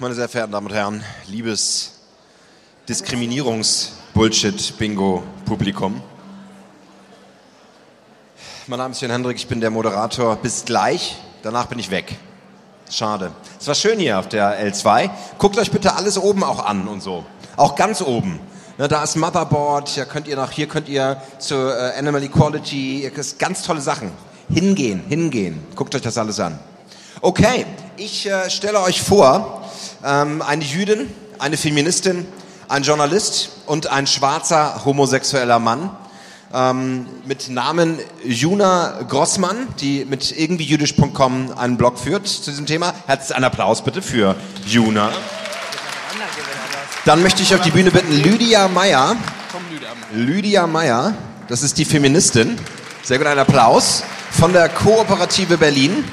meine sehr verehrten Damen und Herren, liebes Diskriminierungs-Bullshit-Bingo-Publikum. Mein Name ist Jan Hendrik, ich bin der Moderator. Bis gleich, danach bin ich weg. Schade. Es war schön hier auf der L2. Guckt euch bitte alles oben auch an und so. Auch ganz oben. Ne, da ist Motherboard, hier könnt ihr noch, hier könnt ihr zur äh, Animal Equality, ganz tolle Sachen. Hingehen, hingehen. Guckt euch das alles an. Okay, ich äh, stelle euch vor, ähm, eine Jüdin, eine Feministin, ein Journalist und ein schwarzer homosexueller Mann ähm, mit Namen Juna Grossmann, die mit irgendwie jüdisch.com einen Blog führt zu diesem Thema. Herzlichen Applaus bitte für Juna. Dann möchte ich auf die Bühne bitten Lydia Meyer. Lydia Meyer, das ist die Feministin. Sehr gut, ein Applaus von der Kooperative Berlin.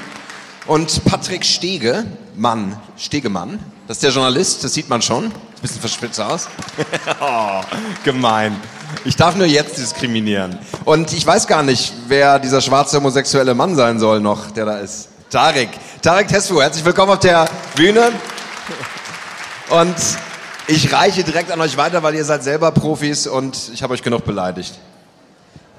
Und Patrick Stege, Mann, Stegemann, das ist der Journalist, das sieht man schon. Ein bisschen verspitzt aus. oh, gemein. Ich darf nur jetzt diskriminieren. Und ich weiß gar nicht, wer dieser schwarze homosexuelle Mann sein soll noch, der da ist. Tarek. Tarek Tesfu, herzlich willkommen auf der Bühne. Und ich reiche direkt an euch weiter, weil ihr seid selber Profis und ich habe euch genug beleidigt.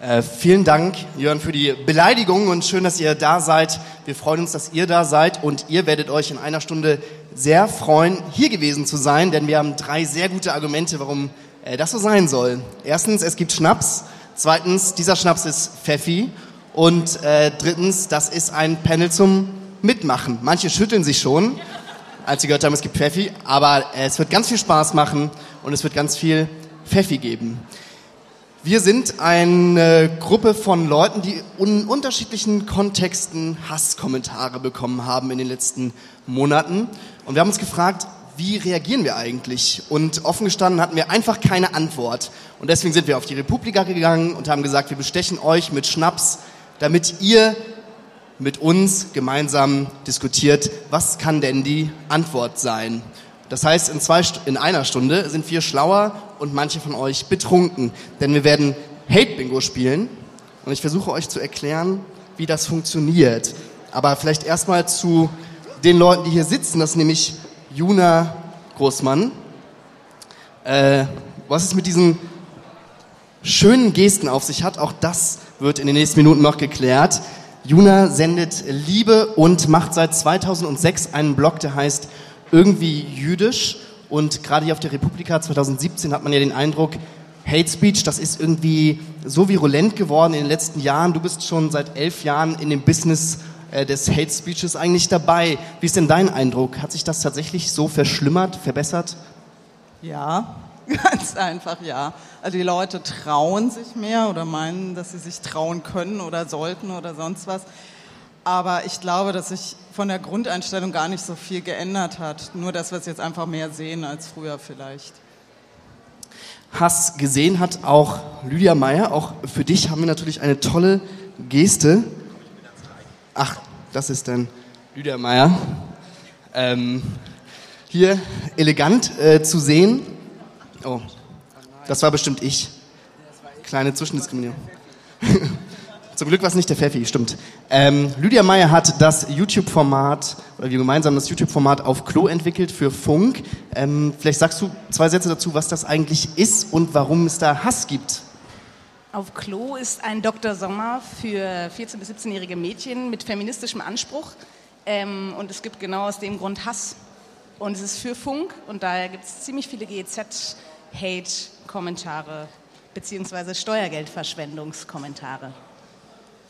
Äh, vielen Dank, Jörn, für die Beleidigung und schön, dass ihr da seid. Wir freuen uns, dass ihr da seid und ihr werdet euch in einer Stunde sehr freuen, hier gewesen zu sein, denn wir haben drei sehr gute Argumente, warum äh, das so sein soll. Erstens, es gibt Schnaps. Zweitens, dieser Schnaps ist Pfeffi. Und äh, drittens, das ist ein Panel zum Mitmachen. Manche schütteln sich schon, als sie gehört haben, es gibt Pfeffi, aber äh, es wird ganz viel Spaß machen und es wird ganz viel Pfeffi geben. Wir sind eine Gruppe von Leuten, die in unterschiedlichen Kontexten Hasskommentare bekommen haben in den letzten Monaten. Und wir haben uns gefragt, wie reagieren wir eigentlich? Und offen gestanden hatten wir einfach keine Antwort. Und deswegen sind wir auf die Republika gegangen und haben gesagt, wir bestechen euch mit Schnaps, damit ihr mit uns gemeinsam diskutiert, was kann denn die Antwort sein? Das heißt, in, zwei, in einer Stunde sind wir schlauer und manche von euch betrunken. Denn wir werden Hate-Bingo spielen und ich versuche euch zu erklären, wie das funktioniert. Aber vielleicht erstmal zu den Leuten, die hier sitzen. Das ist nämlich Juna Großmann. Äh, was es mit diesen schönen Gesten auf sich hat, auch das wird in den nächsten Minuten noch geklärt. Juna sendet Liebe und macht seit 2006 einen Blog, der heißt irgendwie jüdisch. Und gerade hier auf der Republika 2017 hat man ja den Eindruck, Hate Speech, das ist irgendwie so virulent geworden in den letzten Jahren. Du bist schon seit elf Jahren in dem Business äh, des Hate Speeches eigentlich dabei. Wie ist denn dein Eindruck? Hat sich das tatsächlich so verschlimmert, verbessert? Ja, ganz einfach ja. Also die Leute trauen sich mehr oder meinen, dass sie sich trauen können oder sollten oder sonst was. Aber ich glaube, dass sich von der Grundeinstellung gar nicht so viel geändert hat. Nur, dass wir es jetzt einfach mehr sehen als früher vielleicht. Hass gesehen hat auch Lydia Meyer. Auch für dich haben wir natürlich eine tolle Geste. Ach, das ist dann Lydia Meyer. Ähm, hier elegant äh, zu sehen. Oh, das war bestimmt ich. Kleine Zwischendiskriminierung. Zum Glück war es nicht der Pfeffi, stimmt. Ähm, Lydia Meyer hat das YouTube-Format, oder wir gemeinsam das YouTube-Format auf Klo entwickelt für Funk. Ähm, vielleicht sagst du zwei Sätze dazu, was das eigentlich ist und warum es da Hass gibt. Auf Klo ist ein Dr. Sommer für 14- bis 17-jährige Mädchen mit feministischem Anspruch. Ähm, und es gibt genau aus dem Grund Hass. Und es ist für Funk und daher gibt es ziemlich viele GEZ-Hate-Kommentare beziehungsweise Steuergeldverschwendungskommentare.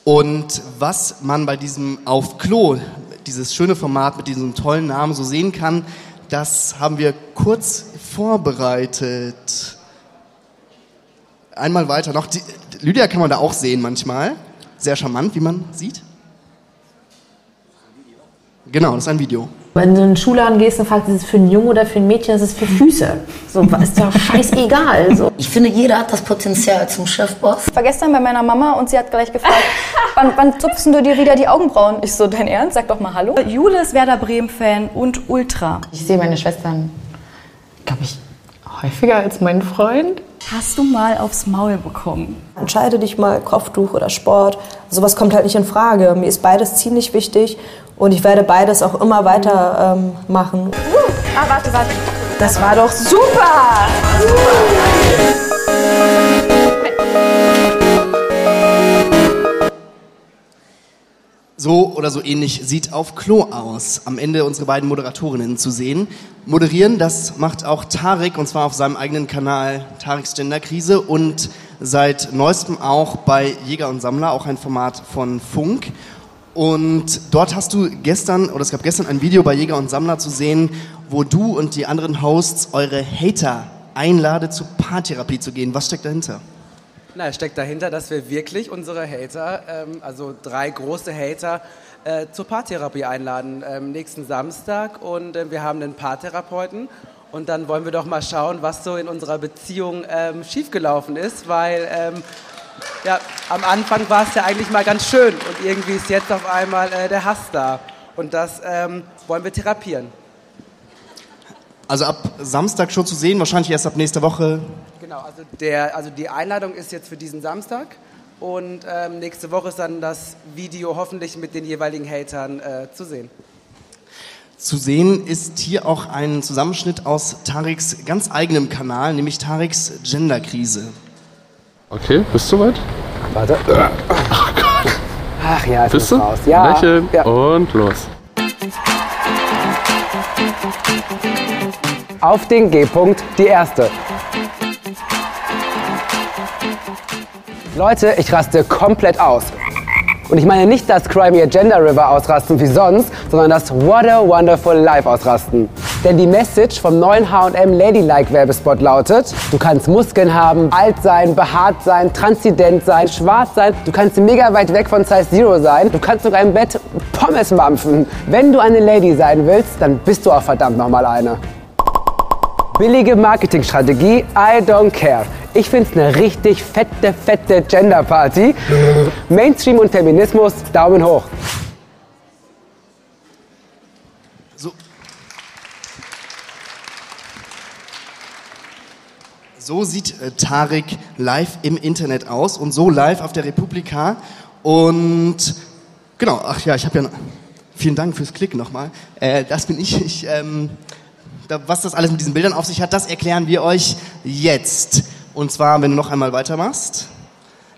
Und was man bei diesem Auf Klo, dieses schöne Format mit diesem tollen Namen so sehen kann, das haben wir kurz vorbereitet. Einmal weiter noch. Die, Lydia kann man da auch sehen manchmal. Sehr charmant, wie man sieht. Genau, das ist ein Video. Wenn du in den Schulladen gehst und fragst, ist es für einen Jungen oder für ein Mädchen, ist es für Füße. So, ist doch scheißegal. So. Ich finde, jeder hat das Potenzial zum Chefboss. Ich war gestern bei meiner Mama und sie hat gleich gefragt, wann, wann zupfst du dir wieder die Augenbrauen? Ich so, dein Ernst? Sag doch mal Hallo. Jule ist Werder Bremen-Fan und Ultra. Ich sehe meine Schwestern, glaube ich, häufiger als mein Freund. Hast du mal aufs Maul bekommen? Entscheide dich mal, Kopftuch oder Sport. sowas kommt halt nicht in Frage. Mir ist beides ziemlich wichtig und ich werde beides auch immer weiter ähm, machen. Ah, warte, warte. Das war doch super! So oder so ähnlich sieht auf Klo aus. Am Ende unsere beiden Moderatorinnen zu sehen. Moderieren, das macht auch Tarek und zwar auf seinem eigenen Kanal Tareks Genderkrise und seit neuestem auch bei Jäger und Sammler, auch ein Format von Funk. Und dort hast du gestern, oder es gab gestern ein Video bei Jäger und Sammler zu sehen, wo du und die anderen Hosts eure Hater einladet, zur Paartherapie zu gehen. Was steckt dahinter? Na, steckt dahinter, dass wir wirklich unsere Hater, ähm, also drei große Hater, äh, zur Paartherapie einladen ähm, nächsten Samstag und äh, wir haben einen Paartherapeuten und dann wollen wir doch mal schauen, was so in unserer Beziehung ähm, schiefgelaufen ist, weil ähm, ja, am Anfang war es ja eigentlich mal ganz schön und irgendwie ist jetzt auf einmal äh, der Hass da und das ähm, wollen wir therapieren. Also ab Samstag schon zu sehen, wahrscheinlich erst ab nächster Woche. Genau, also, der, also die Einladung ist jetzt für diesen Samstag und ähm, nächste Woche ist dann das Video hoffentlich mit den jeweiligen Hatern äh, zu sehen. Zu sehen ist hier auch ein Zusammenschnitt aus Tareks ganz eigenem Kanal, nämlich Tareks Genderkrise. Okay, bist du soweit? Warte. Ach ja, es Bist ist du? raus. Ja, Lächeln ja. und los. Auf den G-Punkt, die erste. Leute, ich raste komplett aus. Und ich meine nicht das Cry Me a Gender River ausrasten wie sonst, sondern das What a Wonderful Life ausrasten. Denn die Message vom neuen H&M Ladylike Werbespot lautet, du kannst Muskeln haben, alt sein, behaart sein, transident sein, schwarz sein, du kannst mega weit weg von Size Zero sein, du kannst sogar im Bett Pommes mampfen. Wenn du eine Lady sein willst, dann bist du auch verdammt nochmal eine. Billige Marketingstrategie, I don't care. Ich find's eine richtig fette, fette Genderparty. Mainstream und Feminismus, Daumen hoch. So sieht äh, Tarek live im Internet aus und so live auf der Republika. Und genau, ach ja, ich habe ja. Vielen Dank fürs Klicken nochmal. Äh, das bin ich. ich ähm, da, was das alles mit diesen Bildern auf sich hat, das erklären wir euch jetzt. Und zwar, wenn du noch einmal weitermachst.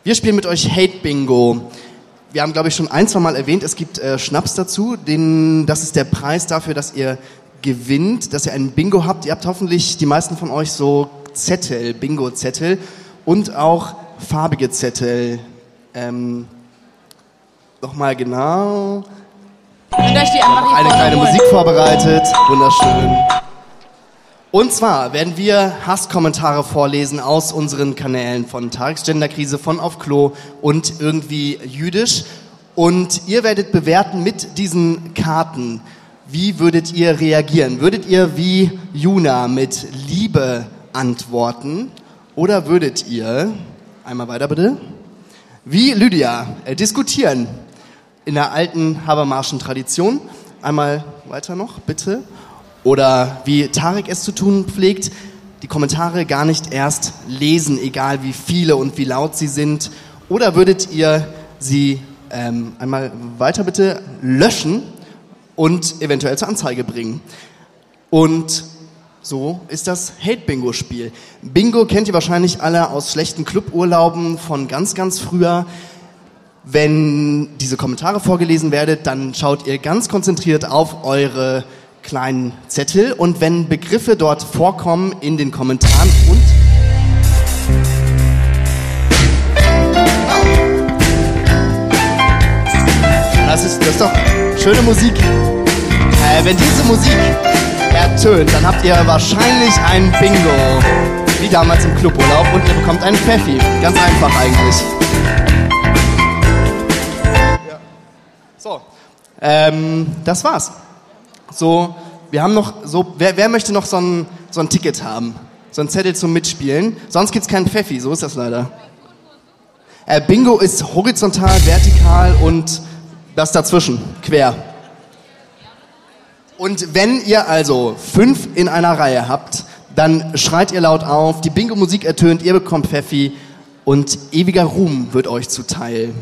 Wir spielen mit euch Hate Bingo. Wir haben, glaube ich, schon ein, zwei Mal erwähnt, es gibt äh, Schnaps dazu. Den, das ist der Preis dafür, dass ihr gewinnt, dass ihr ein Bingo habt. Ihr habt hoffentlich, die meisten von euch, so Zettel, Bingo-Zettel und auch farbige Zettel. Ähm, Nochmal genau. Einfach hier Eine kleine. Musik vorbereitet. Wunderschön. Und zwar werden wir Hasskommentare vorlesen aus unseren Kanälen von Tareks Genderkrise, von Auf Klo und irgendwie jüdisch. Und ihr werdet bewerten mit diesen Karten. Wie würdet ihr reagieren? Würdet ihr wie Juna mit Liebe antworten? Oder würdet ihr, einmal weiter bitte, wie Lydia äh, diskutieren? In der alten Habermarschen Tradition. Einmal weiter noch, bitte. Oder wie Tarek es zu tun pflegt, die Kommentare gar nicht erst lesen, egal wie viele und wie laut sie sind. Oder würdet ihr sie ähm, einmal weiter bitte löschen und eventuell zur Anzeige bringen? Und so ist das Hate-Bingo-Spiel. Bingo kennt ihr wahrscheinlich alle aus schlechten Cluburlauben von ganz, ganz früher. Wenn diese Kommentare vorgelesen werden, dann schaut ihr ganz konzentriert auf eure kleinen Zettel und wenn Begriffe dort vorkommen in den Kommentaren und das ist, das ist doch schöne Musik. Äh, wenn diese Musik ertönt, dann habt ihr wahrscheinlich ein Bingo. Wie damals im Cluburlaub und ihr bekommt einen Pfeffi. Ganz einfach eigentlich. So. Ähm, das war's. So, wir haben noch so, wer, wer möchte noch so ein, so ein Ticket haben? So ein Zettel zum Mitspielen? Sonst gibt's keinen Pfeffi, so ist das leider. Äh, Bingo ist horizontal, vertikal und das dazwischen, quer. Und wenn ihr also fünf in einer Reihe habt, dann schreit ihr laut auf, die Bingo-Musik ertönt, ihr bekommt Pfeffi und ewiger Ruhm wird euch zuteil.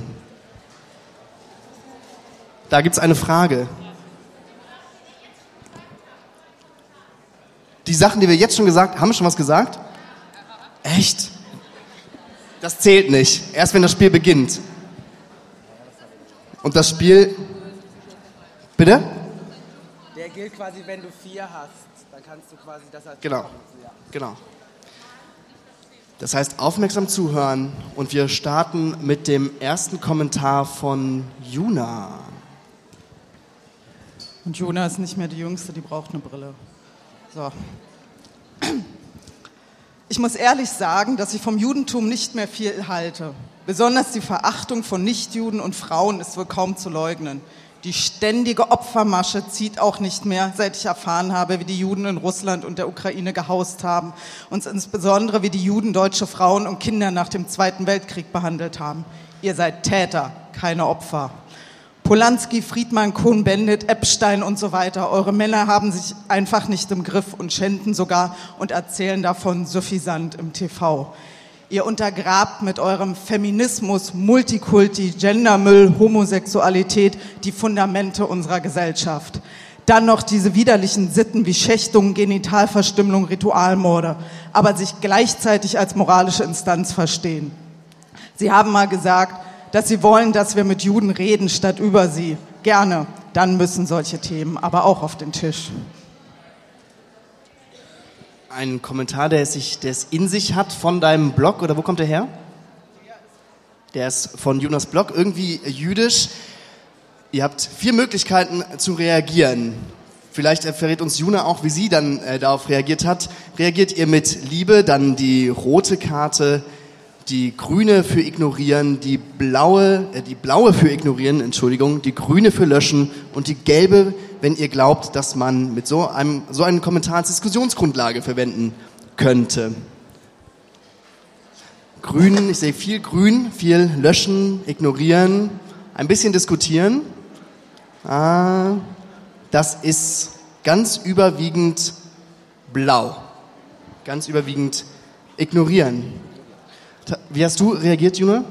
Da gibt's eine Frage. Die Sachen, die wir jetzt schon gesagt haben, wir schon was gesagt? Echt? Das zählt nicht. Erst wenn das Spiel beginnt. Und das Spiel. Bitte? Der gilt quasi, wenn du vier hast. Dann kannst du quasi das als. Genau. Genau. Das heißt, aufmerksam zuhören und wir starten mit dem ersten Kommentar von Juna. Und Juna ist nicht mehr die Jüngste, die braucht eine Brille. So. Ich muss ehrlich sagen, dass ich vom Judentum nicht mehr viel halte. Besonders die Verachtung von Nichtjuden und Frauen ist wohl kaum zu leugnen. Die ständige Opfermasche zieht auch nicht mehr, seit ich erfahren habe, wie die Juden in Russland und der Ukraine gehaust haben und insbesondere wie die Juden deutsche Frauen und Kinder nach dem Zweiten Weltkrieg behandelt haben. Ihr seid Täter, keine Opfer. Polanski, Friedmann, Kohn-Bendit, Epstein und so weiter. Eure Männer haben sich einfach nicht im Griff und schänden sogar und erzählen davon suffisant im TV. Ihr untergrabt mit eurem Feminismus, Multikulti, Gendermüll, Homosexualität die Fundamente unserer Gesellschaft. Dann noch diese widerlichen Sitten wie Schächtung, Genitalverstümmelung, Ritualmorde, aber sich gleichzeitig als moralische Instanz verstehen. Sie haben mal gesagt, dass sie wollen, dass wir mit Juden reden statt über sie. Gerne. Dann müssen solche Themen aber auch auf den Tisch. Ein Kommentar, der es, sich, der es in sich hat von deinem Blog, oder wo kommt der her? Der ist von Jonas Blog, irgendwie jüdisch. Ihr habt vier Möglichkeiten zu reagieren. Vielleicht verrät uns Juna auch, wie sie dann äh, darauf reagiert hat. Reagiert ihr mit Liebe, dann die rote Karte, die grüne für ignorieren, die blaue, äh, die blaue für ignorieren, Entschuldigung, die grüne für löschen und die gelbe, wenn ihr glaubt, dass man mit so einem, so einen Kommentar als Diskussionsgrundlage verwenden könnte. Grün, ich sehe viel grün, viel löschen, ignorieren, ein bisschen diskutieren. Ah, das ist ganz überwiegend blau. Ganz überwiegend ignorieren. Wie hast du reagiert, Juna?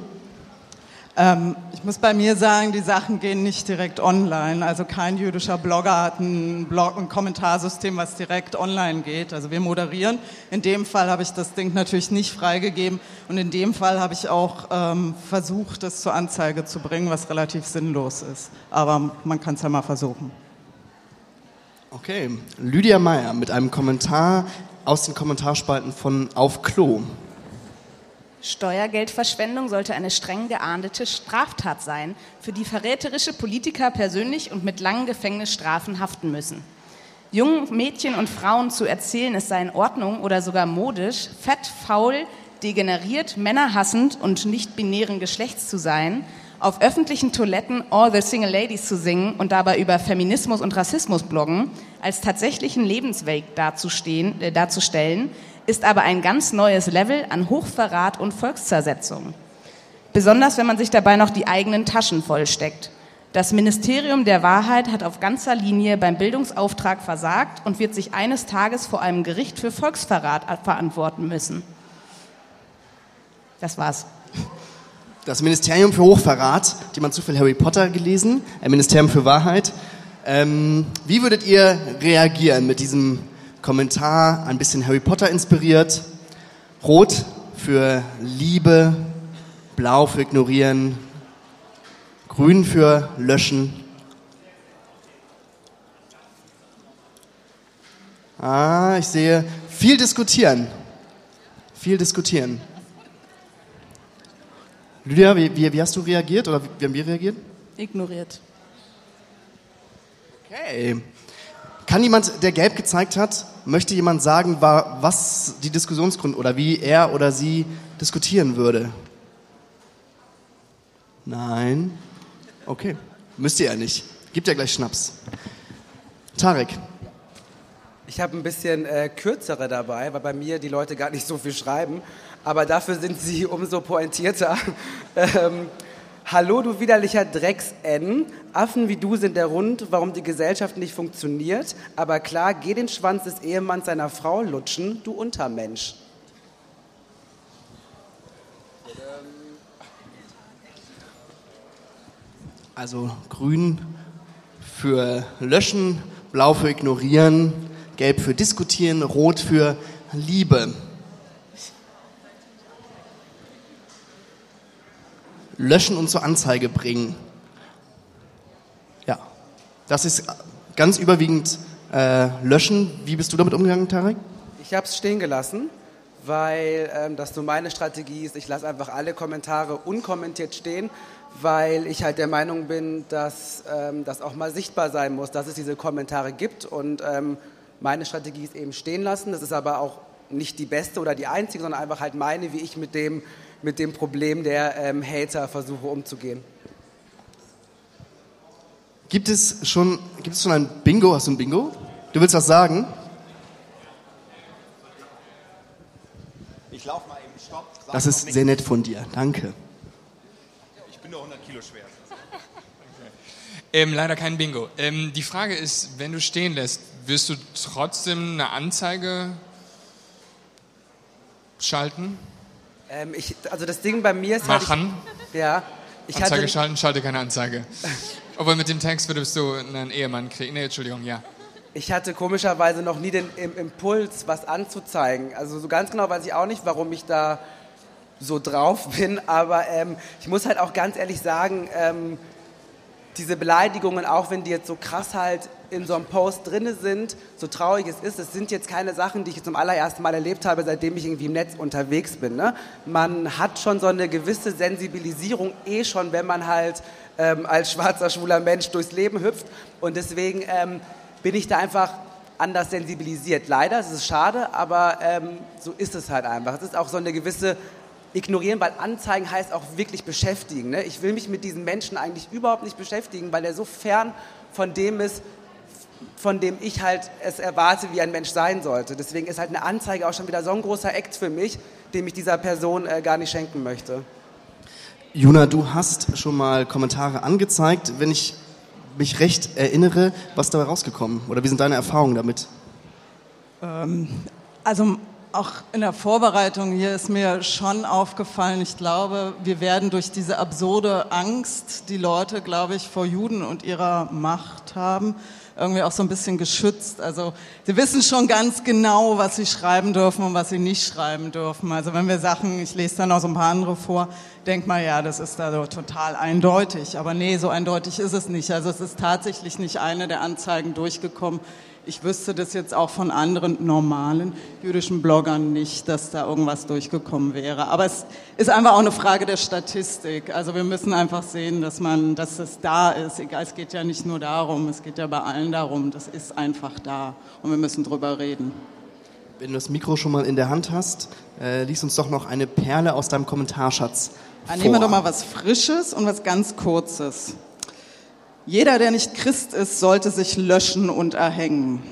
Ähm, ich muss bei mir sagen, die Sachen gehen nicht direkt online. Also kein jüdischer Blogger hat ein, Blog, ein Kommentarsystem, was direkt online geht. Also wir moderieren. In dem Fall habe ich das Ding natürlich nicht freigegeben und in dem Fall habe ich auch ähm, versucht, es zur Anzeige zu bringen, was relativ sinnlos ist. Aber man kann es ja mal versuchen. Okay, Lydia Meyer mit einem Kommentar aus den Kommentarspalten von Auf Klo. Steuergeldverschwendung sollte eine streng geahndete Straftat sein, für die verräterische Politiker persönlich und mit langen Gefängnisstrafen haften müssen. Jungen Mädchen und Frauen zu erzählen, es sei in Ordnung oder sogar modisch, fett, faul, degeneriert, männerhassend und nicht binären Geschlechts zu sein, auf öffentlichen Toiletten All the Single Ladies zu singen und dabei über Feminismus und Rassismus bloggen, als tatsächlichen Lebensweg äh, darzustellen, ist aber ein ganz neues Level an Hochverrat und Volkszersetzung. Besonders wenn man sich dabei noch die eigenen Taschen vollsteckt. Das Ministerium der Wahrheit hat auf ganzer Linie beim Bildungsauftrag versagt und wird sich eines Tages vor einem Gericht für Volksverrat verantworten müssen. Das war's. Das Ministerium für Hochverrat, die man zu viel Harry Potter gelesen, ein Ministerium für Wahrheit. Ähm, wie würdet ihr reagieren mit diesem Kommentar ein bisschen Harry Potter inspiriert. Rot für Liebe, blau für ignorieren, grün für löschen. Ah, ich sehe viel diskutieren. Viel diskutieren. Lydia, wie, wie, wie hast du reagiert oder wie haben wir reagiert? Ignoriert. Okay. Kann jemand, der gelb gezeigt hat, möchte jemand sagen, was die Diskussionsgrund oder wie er oder sie diskutieren würde? Nein? Okay. Müsst ihr ja nicht. Gibt ja gleich Schnaps. Tarek. Ich habe ein bisschen äh, kürzere dabei, weil bei mir die Leute gar nicht so viel schreiben. Aber dafür sind sie umso pointierter. ähm, Hallo, du widerlicher Drecks-N. Affen wie du sind der Grund, warum die Gesellschaft nicht funktioniert. Aber klar, geh den Schwanz des Ehemanns seiner Frau lutschen, du Untermensch. Also grün, für löschen, blau für ignorieren, gelb für diskutieren, rot für Liebe. Löschen und zur Anzeige bringen. Das ist ganz überwiegend äh, löschen. Wie bist du damit umgegangen, Tarek? Ich habe es stehen gelassen, weil ähm, das so meine Strategie ist. Ich lasse einfach alle Kommentare unkommentiert stehen, weil ich halt der Meinung bin, dass ähm, das auch mal sichtbar sein muss, dass es diese Kommentare gibt. Und ähm, meine Strategie ist eben stehen lassen. Das ist aber auch nicht die beste oder die einzige, sondern einfach halt meine, wie ich mit dem, mit dem Problem der ähm, Hater versuche umzugehen. Gibt es schon, gibt es schon ein Bingo? Hast du ein Bingo? Du willst was sagen? Ich laufe mal eben, stopp. Das ist sehr nett von dir. Danke. Ich bin nur 100 Kilo schwer. Ähm, leider kein Bingo. Ähm, die Frage ist, wenn du stehen lässt, wirst du trotzdem eine Anzeige schalten? Ähm, ich, also das Ding bei mir ist halt... Machen? Ich, ja. Ich Anzeige hatte, schalten, schalte keine Anzeige. Aber mit dem Text würdest du einen Ehemann kriegen. Nee, Entschuldigung, ja. Ich hatte komischerweise noch nie den im Impuls, was anzuzeigen. Also so ganz genau weiß ich auch nicht, warum ich da so drauf bin. Aber ähm, ich muss halt auch ganz ehrlich sagen, ähm, diese Beleidigungen, auch wenn die jetzt so krass halt in so einem Post drinne sind, so traurig es ist, es sind jetzt keine Sachen, die ich zum allerersten Mal erlebt habe, seitdem ich irgendwie im Netz unterwegs bin. Ne? Man hat schon so eine gewisse Sensibilisierung eh schon, wenn man halt ähm, als schwarzer, schwuler Mensch durchs Leben hüpft. Und deswegen ähm, bin ich da einfach anders sensibilisiert. Leider, es ist schade, aber ähm, so ist es halt einfach. Es ist auch so eine gewisse ignorieren, weil Anzeigen heißt auch wirklich beschäftigen. Ne? Ich will mich mit diesen Menschen eigentlich überhaupt nicht beschäftigen, weil er so fern von dem ist, von dem ich halt es erwarte, wie ein Mensch sein sollte. Deswegen ist halt eine Anzeige auch schon wieder so ein großer Act für mich, den ich dieser Person äh, gar nicht schenken möchte. Juna, du hast schon mal Kommentare angezeigt. Wenn ich mich recht erinnere, was dabei rausgekommen? Oder wie sind deine Erfahrungen damit? Ähm, also auch in der Vorbereitung hier ist mir schon aufgefallen, ich glaube, wir werden durch diese absurde Angst, die Leute, glaube ich, vor Juden und ihrer Macht haben, irgendwie auch so ein bisschen geschützt. Also sie wissen schon ganz genau, was sie schreiben dürfen und was sie nicht schreiben dürfen. Also wenn wir Sachen, ich lese dann auch so ein paar andere vor, denkt mal, ja, das ist da so total eindeutig. Aber nee, so eindeutig ist es nicht. Also es ist tatsächlich nicht eine der Anzeigen durchgekommen. Ich wüsste das jetzt auch von anderen normalen jüdischen Bloggern nicht, dass da irgendwas durchgekommen wäre. Aber es ist einfach auch eine Frage der Statistik. Also wir müssen einfach sehen, dass man, dass es da ist. Egal, es geht ja nicht nur darum, es geht ja bei allen darum. Das ist einfach da und wir müssen drüber reden. Wenn du das Mikro schon mal in der Hand hast, äh, lies uns doch noch eine Perle aus deinem Kommentarschatz. Dann nehmen wir doch mal was Frisches und was ganz Kurzes. Jeder, der nicht Christ ist, sollte sich löschen und erhängen.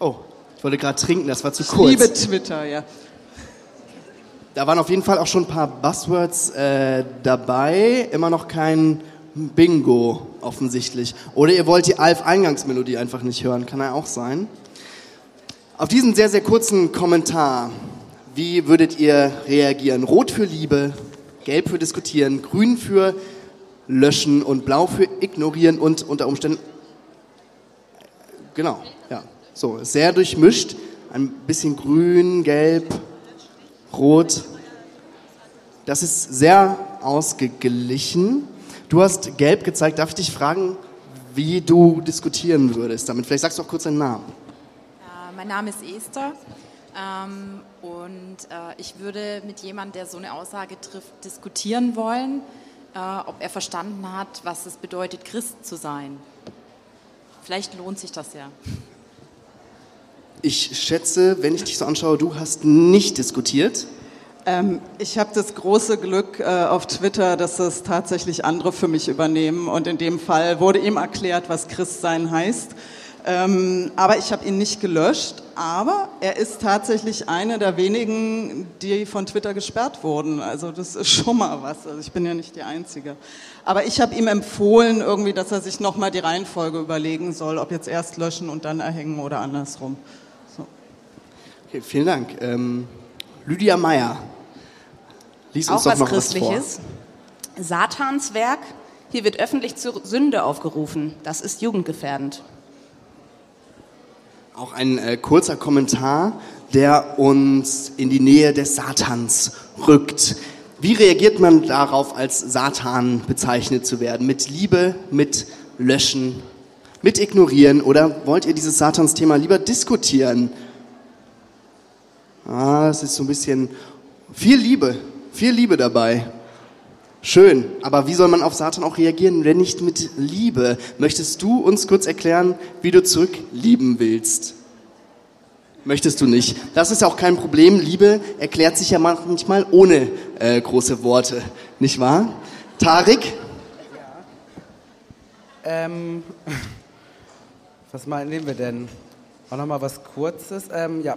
Oh, ich wollte gerade trinken, das war zu Ich kurz. liebe Twitter, ja. Da waren auf jeden Fall auch schon ein paar Buzzwords äh, dabei. Immer noch kein Bingo offensichtlich. Oder ihr wollt die Alf-Eingangsmelodie einfach nicht hören. Kann ja auch sein. Auf diesen sehr, sehr kurzen Kommentar. Wie würdet ihr reagieren? Rot für Liebe, gelb für diskutieren, grün für löschen und blau für ignorieren und unter Umständen... Genau, ja. So, sehr durchmischt. Ein bisschen grün, gelb, rot. Das ist sehr ausgeglichen. Du hast gelb gezeigt. Darf ich dich fragen, wie du diskutieren würdest damit? Vielleicht sagst du auch kurz deinen Namen. Mein Name ist Esther ähm, und äh, ich würde mit jemandem, der so eine Aussage trifft, diskutieren wollen, äh, ob er verstanden hat, was es bedeutet, Christ zu sein. Vielleicht lohnt sich das ja. Ich schätze, wenn ich dich so anschaue, du hast nicht diskutiert. Ähm, ich habe das große Glück äh, auf Twitter, dass es tatsächlich andere für mich übernehmen. Und in dem Fall wurde ihm erklärt, was Christsein heißt. Ähm, aber ich habe ihn nicht gelöscht. Aber er ist tatsächlich einer der wenigen, die von Twitter gesperrt wurden. Also das ist schon mal was. Also ich bin ja nicht die Einzige. Aber ich habe ihm empfohlen, irgendwie, dass er sich nochmal die Reihenfolge überlegen soll, ob jetzt erst löschen und dann erhängen oder andersrum. So. Okay, vielen Dank. Ähm, Lydia Meyer, lies uns Auch doch was Christliches. was vor. Satans Werk Hier wird öffentlich zur Sünde aufgerufen. Das ist jugendgefährdend. Auch ein äh, kurzer Kommentar, der uns in die Nähe des Satans rückt. Wie reagiert man darauf, als Satan bezeichnet zu werden? Mit Liebe, mit Löschen, mit Ignorieren? Oder wollt ihr dieses Satansthema lieber diskutieren? Ah, es ist so ein bisschen viel Liebe, viel Liebe dabei. Schön, aber wie soll man auf Satan auch reagieren, wenn nicht mit Liebe? Möchtest du uns kurz erklären, wie du zurück lieben willst? Möchtest du nicht? Das ist auch kein Problem. Liebe erklärt sich ja manchmal ohne äh, große Worte, nicht wahr? Tarik? Ähm, was meinen wir denn? Auch nochmal was Kurzes. Ähm, ja.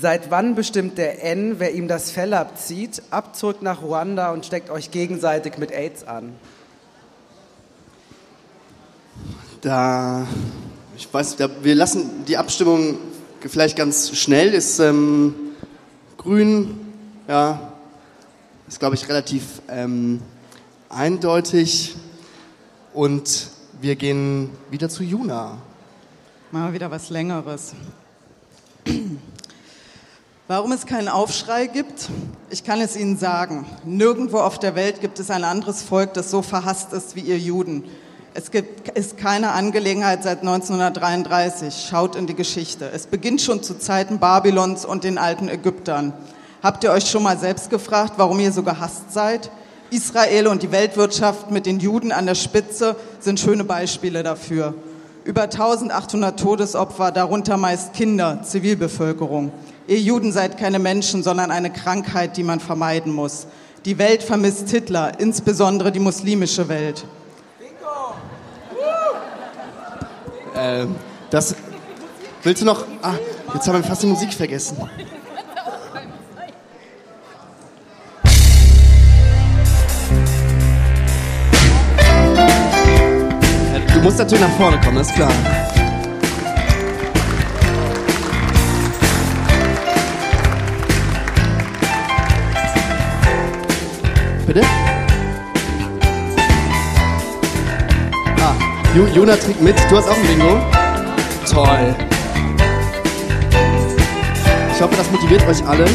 Seit wann bestimmt der N, wer ihm das Fell abzieht, ab zurück nach Ruanda und steckt euch gegenseitig mit AIDS an? Da, ich weiß, da, wir lassen die Abstimmung vielleicht ganz schnell. Ist ähm, grün, ja, ist glaube ich relativ ähm, eindeutig. Und wir gehen wieder zu Juna. Machen wir wieder was Längeres. Warum es keinen Aufschrei gibt? Ich kann es Ihnen sagen. Nirgendwo auf der Welt gibt es ein anderes Volk, das so verhasst ist wie ihr Juden. Es gibt, ist keine Angelegenheit seit 1933. Schaut in die Geschichte. Es beginnt schon zu Zeiten Babylons und den alten Ägyptern. Habt ihr euch schon mal selbst gefragt, warum ihr so gehasst seid? Israel und die Weltwirtschaft mit den Juden an der Spitze sind schöne Beispiele dafür. Über 1800 Todesopfer, darunter meist Kinder, Zivilbevölkerung. Ihr Juden seid keine Menschen, sondern eine Krankheit, die man vermeiden muss. Die Welt vermisst Hitler, insbesondere die muslimische Welt. Äh, das willst du noch? Ah, jetzt haben wir fast die Musik vergessen. Äh, Du musst natürlich nach vorne kommen, ist klar. Bitte? Ah, Jona trinkt mit. Du hast auch ein Bingo. Toll. Ich hoffe, das motiviert euch alle.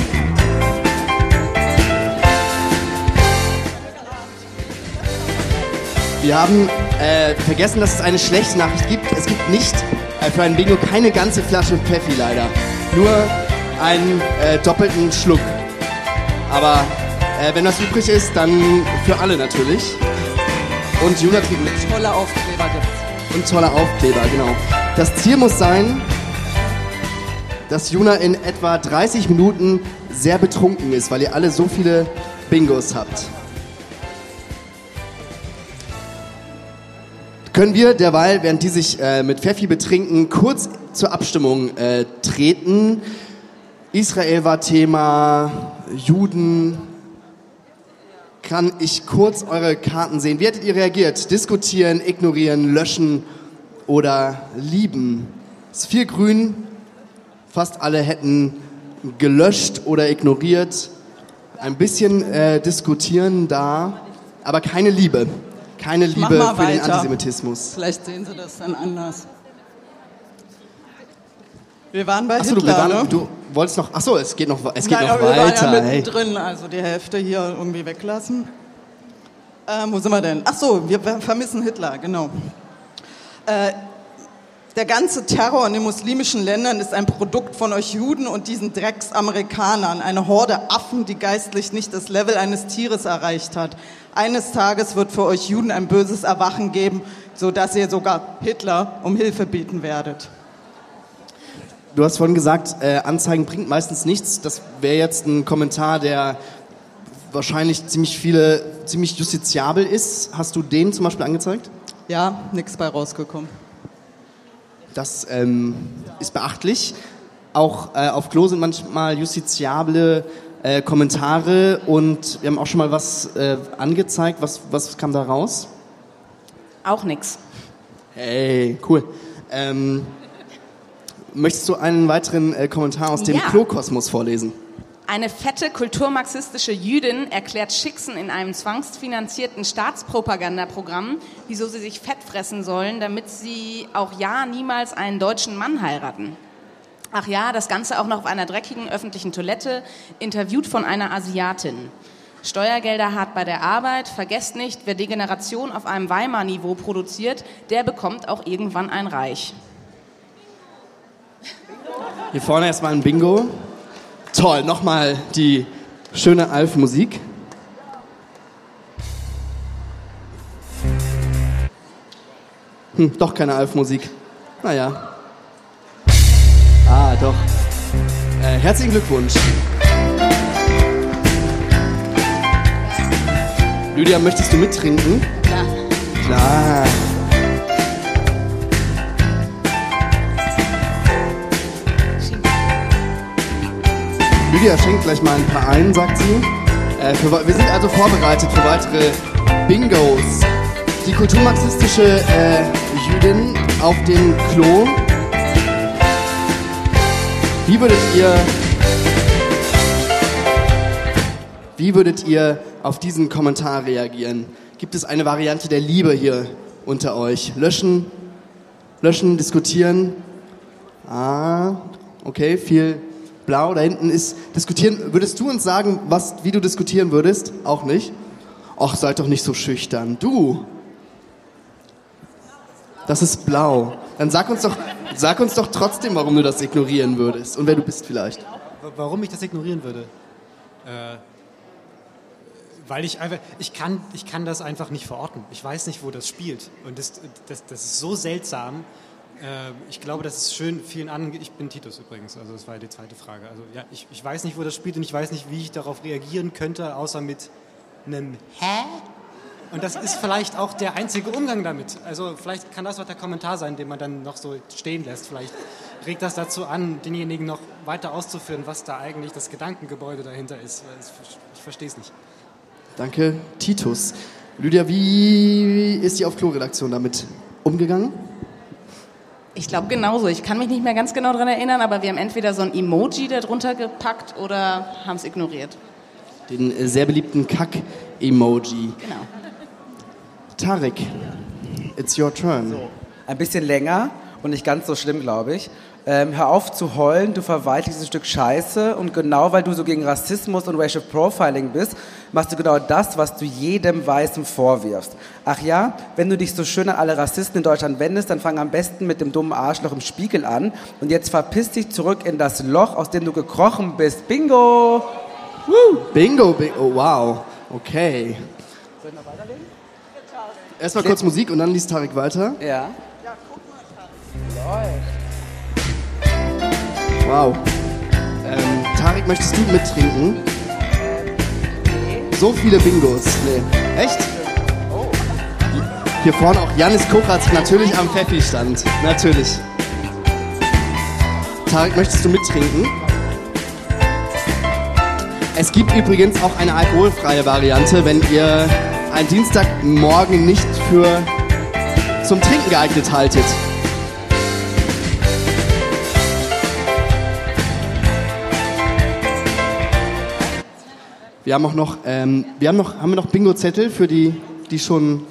Wir haben äh, vergessen, dass es eine schlechte Nachricht gibt. Es gibt nicht äh, für ein Bingo keine ganze Flasche Pfeffi leider. Nur einen äh, doppelten Schluck. Aber äh, wenn das übrig ist, dann für alle natürlich. Und Juna trinkt mit. Tolle Aufkleber gibt's. Und tolle Aufkleber, genau. Das Ziel muss sein, dass Juna in etwa 30 Minuten sehr betrunken ist, weil ihr alle so viele Bingos habt. Können wir derweil, während die sich äh, mit Pfeffi betrinken, kurz zur Abstimmung äh, treten? Israel war Thema, Juden. Kann ich kurz eure Karten sehen? Wie hättet ihr reagiert? Diskutieren, ignorieren, löschen oder lieben? Es ist viel grün. Fast alle hätten gelöscht oder ignoriert. Ein bisschen äh, diskutieren da, aber keine Liebe. Keine Liebe für den weiter. Antisemitismus. Vielleicht sehen Sie das dann anders. Wir waren bei Achso, du, Hitler, wir waren, ne? du wolltest noch. Achso, es geht noch, es geht Nein, noch aber wir weiter. waren ja mittendrin, also die Hälfte hier irgendwie weglassen. Ähm, wo sind wir denn? Ach so, wir vermissen Hitler, genau. Äh, der ganze Terror in den muslimischen Ländern ist ein Produkt von euch Juden und diesen Drecksamerikanern, eine Horde Affen, die geistlich nicht das Level eines Tieres erreicht hat. Eines Tages wird für euch Juden ein böses Erwachen geben, sodass ihr sogar Hitler um Hilfe bieten werdet. Du hast vorhin gesagt, äh, Anzeigen bringt meistens nichts. Das wäre jetzt ein Kommentar, der wahrscheinlich ziemlich viele, ziemlich justiziabel ist. Hast du den zum Beispiel angezeigt? Ja, nichts bei rausgekommen. Das ähm, ist beachtlich. Auch äh, auf Klo sind manchmal justiziable äh, Kommentare und wir haben auch schon mal was äh, angezeigt. Was, was kam da raus? Auch nix. Hey, cool. Ähm, möchtest du einen weiteren äh, Kommentar aus dem Ja. Klo-Kosmos vorlesen? Eine fette kulturmarxistische Jüdin erklärt Schicksen in einem zwangsfinanzierten Staatspropagandaprogramm, wieso sie sich fett fressen sollen, damit sie auch ja niemals einen deutschen Mann heiraten. Ach ja, das Ganze auch noch auf einer dreckigen öffentlichen Toilette, interviewt von einer Asiatin. Steuergelder hart bei der Arbeit. Vergesst nicht, wer Degeneration auf einem Weimar-Niveau produziert, der bekommt auch irgendwann ein Reich. Hier vorne erstmal ein Bingo. Toll, nochmal die schöne Alf-Musik. Hm, doch keine Alf-Musik. Naja. Ah, doch. Äh, herzlichen Glückwunsch. Lydia, möchtest du mittrinken? Klar. Klar. Lydia schenkt gleich mal ein paar ein, sagt sie. Äh, für, wir sind also vorbereitet für weitere Bingos. Die kulturmarxistische äh, Jüdin auf dem Klo. Wie würdet ihr wie würdet ihr auf diesen Kommentar reagieren? Gibt es eine Variante der Liebe hier unter euch? Löschen, löschen, diskutieren. Ah, okay, viel blau. Da hinten ist diskutieren. Würdest du uns sagen, was, wie du diskutieren würdest? Auch nicht. Ach, seid doch nicht so schüchtern. Du. Das ist blau. Dann sag uns doch, sag uns doch trotzdem, warum du das ignorieren würdest und wer du bist vielleicht. Warum ich das ignorieren würde? Äh, weil ich einfach, ich kann, ich kann das einfach nicht verorten. Ich weiß nicht, wo das spielt. Und das, das, das ist so seltsam. Äh, ich glaube, das ist schön vielen anderen. Ich bin Titus übrigens, also das war die zweite Frage. Also ja, ich, ich weiß nicht, wo das spielt und ich weiß nicht, wie ich darauf reagieren könnte, außer mit einem Hä? Und das ist vielleicht auch der einzige Umgang damit. Also vielleicht kann das auch der Kommentar sein, den man dann noch so stehen lässt. Vielleicht regt das dazu an, denjenigen noch weiter auszuführen, was da eigentlich das Gedankengebäude dahinter ist. Ich verstehe es nicht. Danke, Titus. Lydia, wie ist die Auf-Klo-Redaktion damit umgegangen? Ich glaube genauso. Ich kann mich nicht mehr ganz genau daran erinnern, aber wir haben entweder so ein Emoji darunter gepackt oder haben es ignoriert. Den äh, sehr beliebten Kack-Emoji. Genau. Tarek, it's your turn. Ein bisschen länger und nicht ganz so schlimm, glaube ich. Ähm, hör auf zu heulen, du verwaltest ein Stück Scheiße und genau weil du so gegen Rassismus und Racial Profiling bist, machst du genau das, was du jedem Weißen vorwirfst. Ach ja, wenn du dich so schön an alle Rassisten in Deutschland wendest, dann fang am besten mit dem dummen Arschloch im Spiegel an und jetzt verpiss dich zurück in das Loch, aus dem du gekrochen bist. Bingo! Woo! Bingo, bingo, oh, wow. Okay. Soll ich noch weiterlegen? Erstmal kurz Musik und dann liest Tarek weiter. Ja. Wow. Ähm, Tarek, möchtest du mittrinken? So viele Bingos. Nee. Echt? Hier vorne auch Janis Kokratz natürlich am Pfeffi-Stand. Natürlich. Tarek, möchtest du mittrinken? Es gibt übrigens auch eine alkoholfreie Variante, wenn ihr einen Dienstagmorgen nicht für zum Trinken geeignet haltet. Wir haben auch noch, ähm, wir haben noch, haben wir noch Bingo-Zettel für die, die schon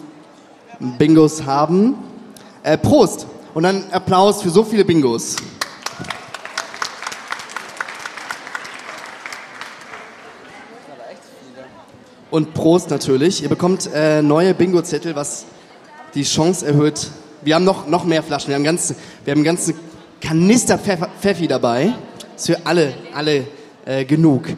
Bingos haben. Äh, Prost! Und dann Applaus für so viele Bingos. Und Prost natürlich. Ihr bekommt äh, neue Bingo-Zettel, was die Chance erhöht. Wir haben noch, noch mehr Flaschen. Wir haben, ganz, wir haben einen ganzen Kanister Pfeffi dabei. Ist für alle, alle äh, genug.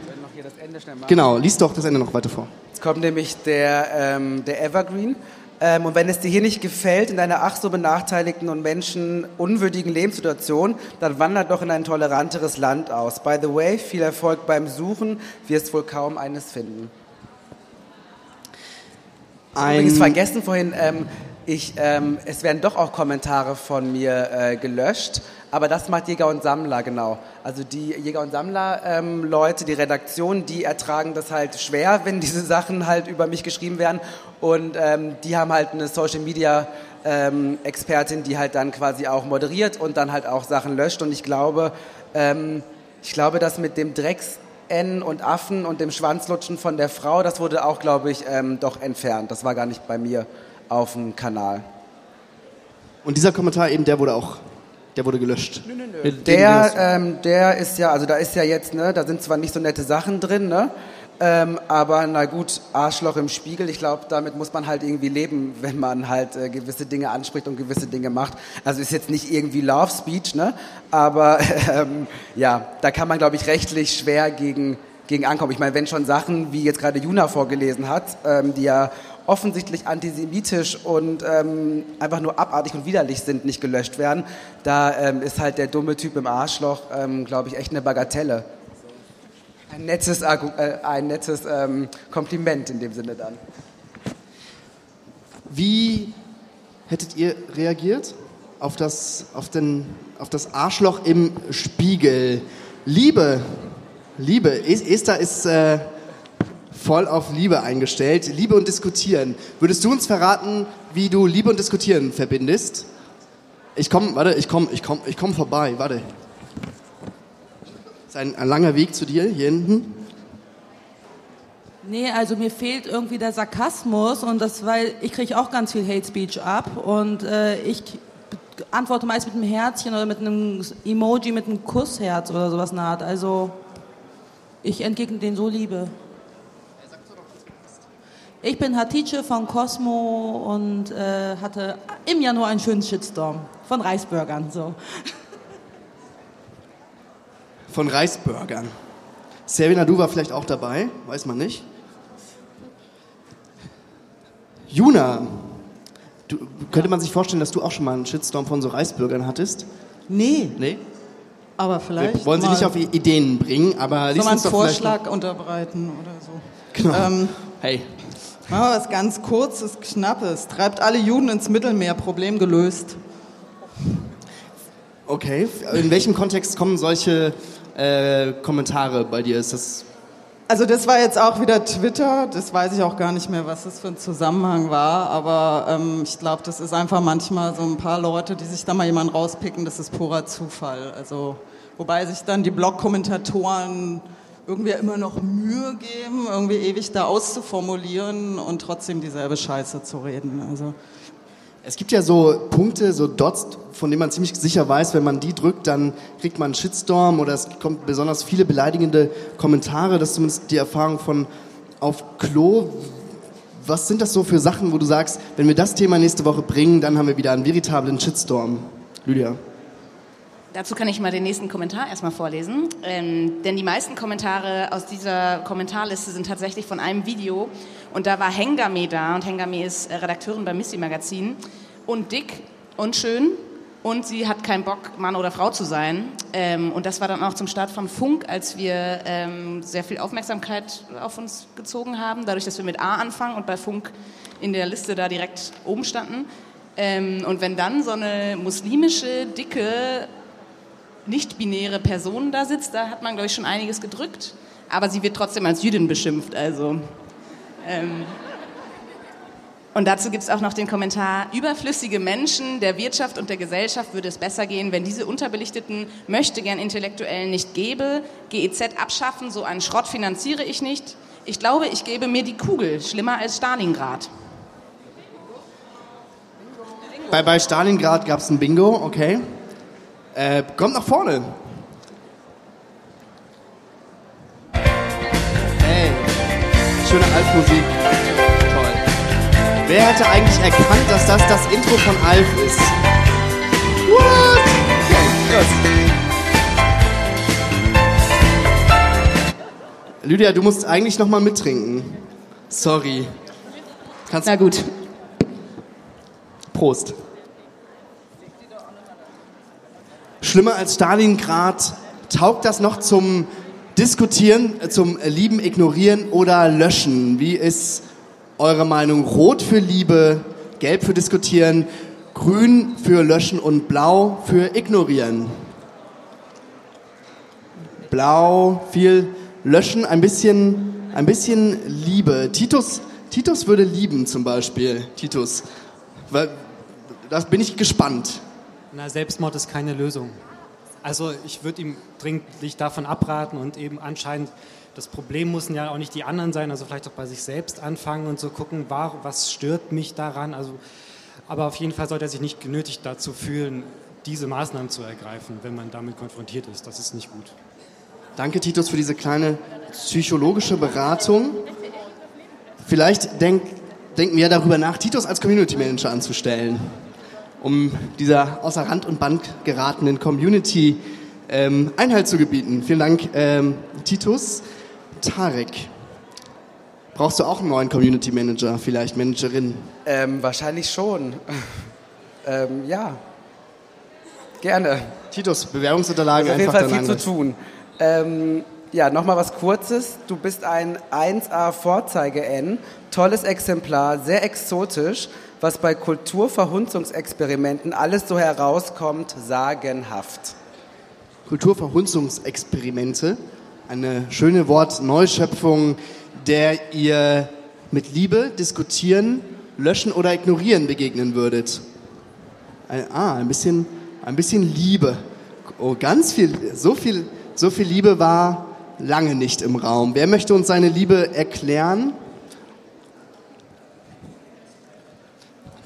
Genau, lies doch das Ende noch weiter vor. Jetzt kommt nämlich der, ähm, der Evergreen. Ähm, und wenn es dir hier nicht gefällt, in deiner ach so benachteiligten und menschenunwürdigen Lebenssituation, dann wandert doch in ein toleranteres Land aus. By the way, viel Erfolg beim Suchen, wirst wohl kaum eines finden. Ein- Übrigens vergessen vorhin, ähm, ich, ähm, es werden doch auch Kommentare von mir äh, gelöscht, aber das macht Jäger und Sammler genau. Also die Jäger und Sammler ähm, die Redaktion, die ertragen das halt schwer, wenn diese Sachen halt über mich geschrieben werden und ähm, die haben halt eine Social Media ähm, Expertin, die halt dann quasi auch moderiert und dann halt auch Sachen löscht und ich glaube, ähm, ich glaube, das mit dem Drecks N und Affen und dem Schwanzlutschen von der Frau, das wurde auch, glaube ich, ähm, doch entfernt. Das war gar nicht bei mir auf dem Kanal. Und dieser Kommentar eben, der wurde auch, der wurde gelöscht. Nö, nö, nö. Der, ähm, der ist ja, also da ist ja jetzt, ne, da sind zwar nicht so nette Sachen drin, ne, ähm, aber na gut, Arschloch im Spiegel, ich glaube, damit muss man halt irgendwie leben, wenn man halt äh, gewisse Dinge anspricht und gewisse Dinge macht. Also ist jetzt nicht irgendwie Love Speech, ne? aber ähm, ja, da kann man, glaube ich, rechtlich schwer gegen, gegen ankommen. Ich meine, wenn schon Sachen, wie jetzt gerade Juna vorgelesen hat, ähm, die ja offensichtlich antisemitisch und ähm, einfach nur abartig und widerlich sind, nicht gelöscht werden, da ähm, ist halt der dumme Typ im Arschloch, ähm, glaube ich, echt eine Bagatelle. Ein nettes, äh, ein nettes ähm, Kompliment in dem Sinne dann. Wie hättet ihr reagiert auf das, auf den, auf das Arschloch im Spiegel? Liebe, Liebe. Es- Esther ist äh, voll auf Liebe eingestellt. Liebe und Diskutieren. Würdest du uns verraten, wie du Liebe und Diskutieren verbindest? Ich komme, warte, ich komme, ich komme, ich komme vorbei. Warte. ist ein, ein langer Weg zu dir hier hinten. Nee, also mir fehlt irgendwie der Sarkasmus und das, weil ich kriege auch ganz viel Hate Speech ab und äh, ich antworte meist mit einem Herzchen oder mit einem Emoji mit einem Kussherz oder sowas in. Also ich entgegne den so Liebe. Ich bin Hatice von Cosmo und äh, hatte im Januar einen schönen Shitstorm von Reisburgern. So. Von Reisburgern. Servina, du war vielleicht auch dabei, weiß man nicht. Juna, du, könnte man sich vorstellen, dass du auch schon mal einen Shitstorm von so Reisbürgern hattest? Nee. Nee? Aber vielleicht. Wir wollen sie nicht auf Ideen bringen, aber Soll man einen Vorschlag unterbreiten oder so? Genau. Ähm, Hey, machen wir was ganz Kurzes, Knappes. Treibt alle Juden ins Mittelmeer, Problem gelöst. okay. In welchem Kontext kommen solche äh, Kommentare bei dir? Ist das Also das war jetzt auch wieder Twitter, das weiß ich auch gar nicht mehr, was das für ein Zusammenhang war, aber ähm, ich glaube, das ist einfach manchmal so ein paar Leute, die sich da mal jemanden rauspicken, das ist purer Zufall. Also wobei sich dann die Blog-Kommentatoren irgendwie immer noch Mühe geben, irgendwie ewig da auszuformulieren und trotzdem dieselbe Scheiße zu reden. Also Es gibt ja so Punkte, so Dots, von denen man ziemlich sicher weiß, wenn man die drückt, dann kriegt man einen Shitstorm oder es kommt besonders viele beleidigende Kommentare. Das ist zumindest die Erfahrung von auf Klo. Was sind das so für Sachen, wo du sagst, wenn wir das Thema nächste Woche bringen, dann haben wir wieder einen veritablen Shitstorm? Lydia. Dazu kann ich mal den nächsten Kommentar erstmal vorlesen. Ähm, denn die meisten Kommentare aus dieser Kommentarliste sind tatsächlich von einem Video. Und da war Hengame da. Und Hengame ist äh, Redakteurin beim Missy Magazin. Und dick und schön. Und sie hat keinen Bock, Mann oder Frau zu sein. Ähm, und das war dann auch zum Start von Funk, als wir ähm, sehr viel Aufmerksamkeit auf uns gezogen haben. Dadurch, dass wir mit A anfangen und bei Funk in der Liste da direkt oben standen. Ähm, und wenn dann so eine muslimische, dicke, nicht-binäre Person da sitzt, da hat man, glaube ich, schon einiges gedrückt. Aber sie wird trotzdem als Jüdin beschimpft. Also, ähm, und dazu gibt es auch noch den Kommentar, überflüssige Menschen der Wirtschaft und der Gesellschaft würde es besser gehen, wenn diese unterbelichteten, möchte gern Intellektuellen nicht gäbe, GEZ abschaffen, so einen Schrott finanziere ich nicht. Ich glaube, ich gebe mir die Kugel, schlimmer als Stalingrad. Bei, bei Stalingrad gab es ein Bingo, okay. Äh, kommt nach vorne. Hey, schöne Alf-Musik. Toll. Wer hätte eigentlich erkannt, dass das das Intro von Alf ist? What? Okay, krass. Lydia, du musst eigentlich noch mal mittrinken. Sorry. Kannst Na gut. Prost. Schlimmer als Stalingrad, taugt das noch zum Diskutieren, äh, zum Lieben, Ignorieren oder Löschen? Wie ist eure Meinung? Rot für Liebe, gelb für Diskutieren, grün für Löschen und blau für Ignorieren. Blau, viel Löschen, ein bisschen, ein bisschen Liebe. Titus, Titus würde lieben zum Beispiel. Titus. Da bin ich gespannt. Na, Selbstmord ist keine Lösung. Also ich würde ihm dringlich davon abraten und eben anscheinend, das Problem müssen ja auch nicht die anderen sein, also vielleicht auch bei sich selbst anfangen und so gucken, was stört mich daran. Also, aber auf jeden Fall sollte er sich nicht genötigt dazu fühlen, diese Maßnahmen zu ergreifen, wenn man damit konfrontiert ist. Das ist nicht gut. Danke, Titus, für diese kleine psychologische Beratung. Vielleicht denk, denken wir darüber nach, Titus als Community Manager anzustellen, um dieser außer Rand und Band geratenen Community ähm, Einhalt zu gebieten. Vielen Dank, ähm, Titus. Tarek, brauchst du auch einen neuen Community Manager, vielleicht Managerin? Ähm, wahrscheinlich schon. ähm, ja, gerne. Titus, Bewerbungsunterlagen Ist auf jeden einfach Fall viel zu tun. Ähm, ja, nochmal was Kurzes. Du bist ein 1A Vorzeige-N, tolles Exemplar, sehr exotisch, was bei Kulturverhunzungsexperimenten alles so herauskommt, sagenhaft. Kulturverhunzungsexperimente. Eine schöne Wortneuschöpfung, der ihr mit Liebe diskutieren, löschen oder ignorieren begegnen würdet. Ein, ah, ein bisschen, ein bisschen Liebe. Oh, ganz viel, so viel, so viel Liebe war lange nicht im Raum. Wer möchte uns seine Liebe erklären?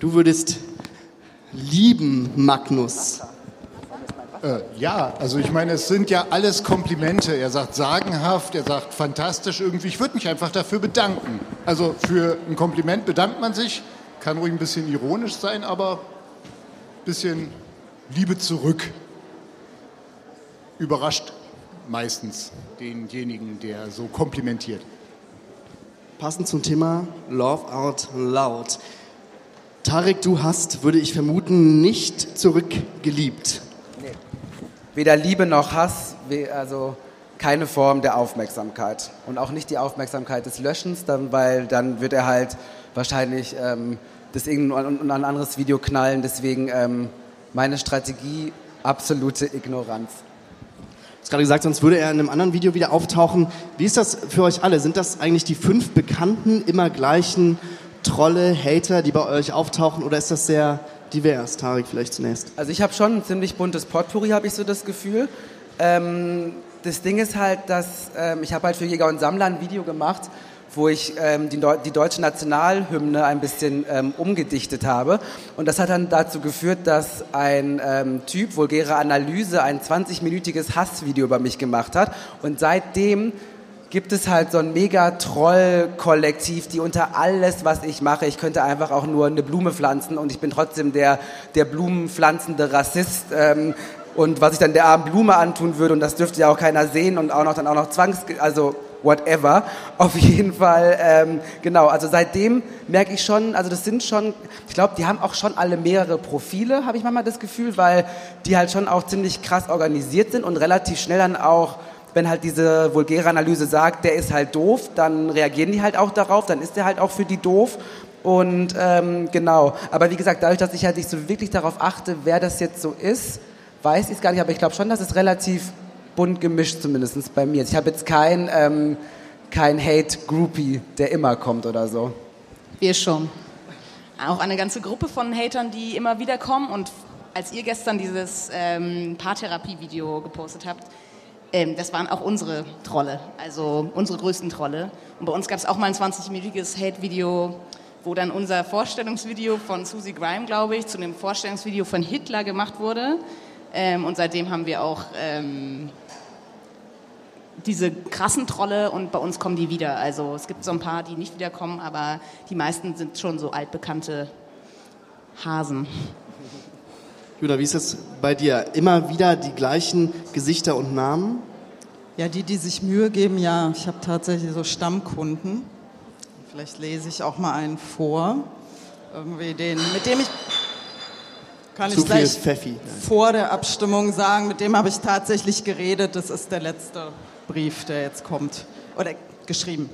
Du würdest lieben, Magnus. Äh, ja, also ich meine, es sind ja alles Komplimente. Er sagt sagenhaft, er sagt fantastisch irgendwie. Ich würde mich einfach dafür bedanken. Also für ein Kompliment bedankt man sich, kann ruhig ein bisschen ironisch sein, aber ein bisschen Liebe zurück. Überrascht meistens denjenigen, der so komplimentiert. Passend zum Thema Love Out Loud. Tarek, du hast, würde ich vermuten, nicht zurückgeliebt. Nee. Weder Liebe noch Hass, also keine Form der Aufmerksamkeit. Und auch nicht die Aufmerksamkeit des Löschens, dann, weil dann wird er halt wahrscheinlich ähm, das irgendein ein anderes Video knallen. Deswegen ähm, meine Strategie, absolute Ignoranz. Du hast gerade gesagt, sonst würde er in einem anderen Video wieder auftauchen. Wie ist das für euch alle? Sind das eigentlich die fünf bekannten, immer gleichen Trolle, Hater, die bei euch auftauchen? Oder ist das sehr divers? Tarek, vielleicht zunächst. Also ich habe schon ein ziemlich buntes Potpourri, habe ich so das Gefühl. Ähm, das Ding ist halt, dass ähm, ich habe halt für Jäger und Sammler ein Video gemacht, wo ich ähm, die, die deutsche Nationalhymne ein bisschen ähm, umgedichtet habe. Und das hat dann dazu geführt, dass ein ähm, Typ, vulgäre Analyse, ein 20-minütiges Hassvideo über mich gemacht hat. Und seitdem gibt es halt so ein mega Troll-Kollektiv, die unter alles, was ich mache, ich könnte einfach auch nur eine Blume pflanzen und ich bin trotzdem der, der blumenpflanzende Rassist. Ähm, und was ich dann der armen Blume antun würde, und das dürfte ja auch keiner sehen und auch noch dann auch noch Zwangs... Also whatever. Auf jeden Fall, ähm, genau, also seitdem merke ich schon, also das sind schon, ich glaube, die haben auch schon alle mehrere Profile, habe ich manchmal das Gefühl, weil die halt schon auch ziemlich krass organisiert sind und relativ schnell dann auch wenn halt diese vulgäre Analyse sagt, der ist halt doof, dann reagieren die halt auch darauf, dann ist der halt auch für die doof. Und ähm, genau, aber wie gesagt, dadurch, dass ich halt nicht so wirklich darauf achte, wer das jetzt so ist, weiß ich es gar nicht, aber ich glaube schon, dass es relativ bunt gemischt zumindest bei mir. ist. Ich habe jetzt kein, ähm, kein Hate-Groupie, der immer kommt oder so. Wir schon. Auch eine ganze Gruppe von Hatern, die immer wieder kommen. Und als ihr gestern dieses ähm, Paartherapie-Video gepostet habt, ähm, das waren auch unsere Trolle, also unsere größten Trolle. Und bei uns gab es auch mal ein 20-minütiges Hate-Video, wo dann unser Vorstellungsvideo von Susie Grime, glaube ich, zu einem Vorstellungsvideo von Hitler gemacht wurde. Ähm, und seitdem haben wir auch ähm, diese krassen Trolle und bei uns kommen die wieder. Also es gibt so ein paar, die nicht wiederkommen, aber die meisten sind schon so altbekannte Hasen. Judah, wie ist das bei dir? Immer wieder die gleichen Gesichter und Namen? Ja, die, die sich Mühe geben, ja. Ich habe tatsächlich so Stammkunden. Vielleicht lese ich auch mal einen vor. Irgendwie den, mit dem ich kann Zu ich gleich Pfeffi. vor der Abstimmung sagen, mit dem habe ich tatsächlich geredet. Das ist der letzte Brief, der jetzt kommt. Oder geschrieben.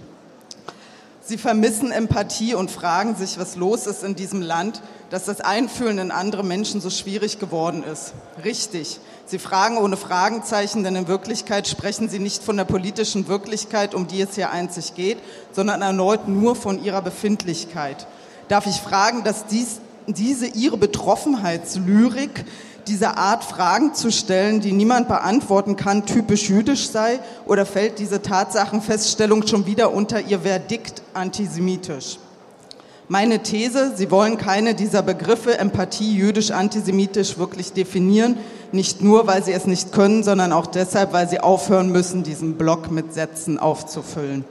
Sie vermissen Empathie und fragen sich, was los ist in diesem Land, dass das Einfühlen in andere Menschen so schwierig geworden ist. Richtig. Sie fragen ohne Fragenzeichen, denn in Wirklichkeit sprechen Sie nicht von der politischen Wirklichkeit, um die es hier einzig geht, sondern erneut nur von Ihrer Befindlichkeit. Darf ich fragen, dass dies, diese Ihre Betroffenheitslyrik diese Art Fragen zu stellen, die niemand beantworten kann, typisch jüdisch sei? Oder fällt diese Tatsachenfeststellung schon wieder unter ihr Verdikt antisemitisch? Meine These, Sie wollen keine dieser Begriffe Empathie jüdisch-antisemitisch wirklich definieren, nicht nur, weil Sie es nicht können, sondern auch deshalb, weil Sie aufhören müssen, diesen Block mit Sätzen aufzufüllen.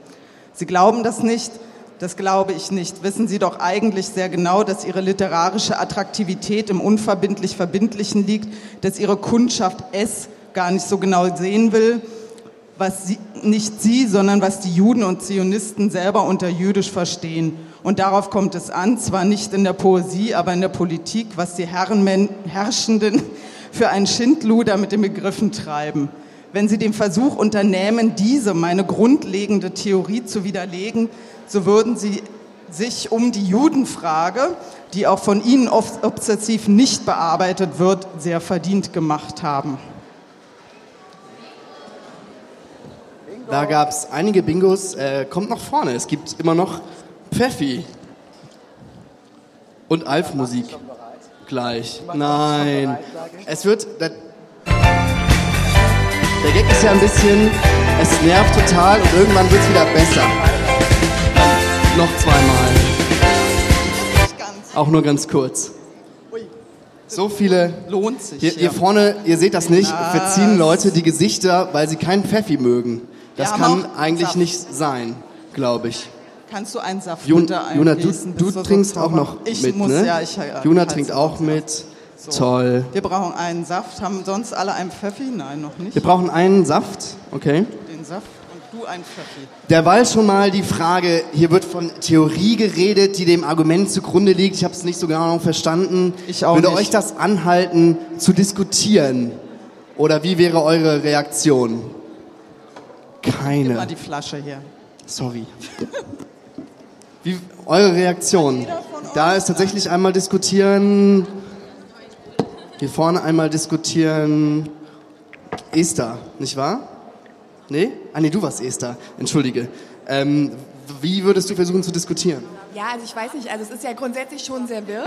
Sie glauben das nicht, das glaube ich nicht. Wissen Sie doch eigentlich sehr genau, dass Ihre literarische Attraktivität im unverbindlich Verbindlichen liegt, dass Ihre Kundschaft es gar nicht so genau sehen will, was sie, nicht Sie, sondern was die Juden und Zionisten selber unter jüdisch verstehen. Und darauf kommt es an, zwar nicht in der Poesie, aber in der Politik, was die Herren, Herrschenden für ein Schindluder mit den Begriffen treiben. Wenn Sie den Versuch unternehmen, diese, meine grundlegende Theorie zu widerlegen, so würden Sie sich um die Judenfrage, die auch von Ihnen oft obsessiv nicht bearbeitet wird, sehr verdient gemacht haben. Da gab es einige Bingos. Äh, kommt nach vorne. Es gibt immer noch Pfeffi. Und Alf-Musik. Gleich. Nein. Es wird. Der, Gag ist ja ein bisschen. Es nervt total und irgendwann wird es wieder besser. Noch zweimal. Auch nur ganz kurz. So viele. Lohnt sich. Hier, hier vorne, ihr seht das nicht, verziehen Leute die Gesichter, weil sie keinen Pfeffi mögen. Das Wir kann eigentlich Saft. nicht sein, glaube ich. Kannst du einen Saft Jun, bitte Juna, du, du trinkst auch noch ich mit, muss, ne? Ja, ich, ja, Juna ich trinkt auch mit. So. Toll. Wir brauchen einen Saft. Haben sonst alle einen Pfeffi? Nein, noch nicht. Wir brauchen einen Saft, okay. Den Saft und du einen Pfeffi. Derweil schon mal die Frage, hier wird von Theorie geredet, die dem Argument zugrunde liegt. Ich habe es nicht so genau verstanden. Ich auch Würde nicht. euch das anhalten, zu diskutieren? Oder wie wäre eure Reaktion? Gib mal Keine. die Flasche hier. Sorry. Wie, eure Reaktion? Da ist tatsächlich einmal diskutieren. Hier vorne einmal diskutieren. Esther, nicht wahr? Nee? Ah, nee, du warst Esther. Entschuldige. Ähm, wie würdest du versuchen zu diskutieren? Ja, also ich weiß nicht, also es ist ja grundsätzlich schon sehr wirr.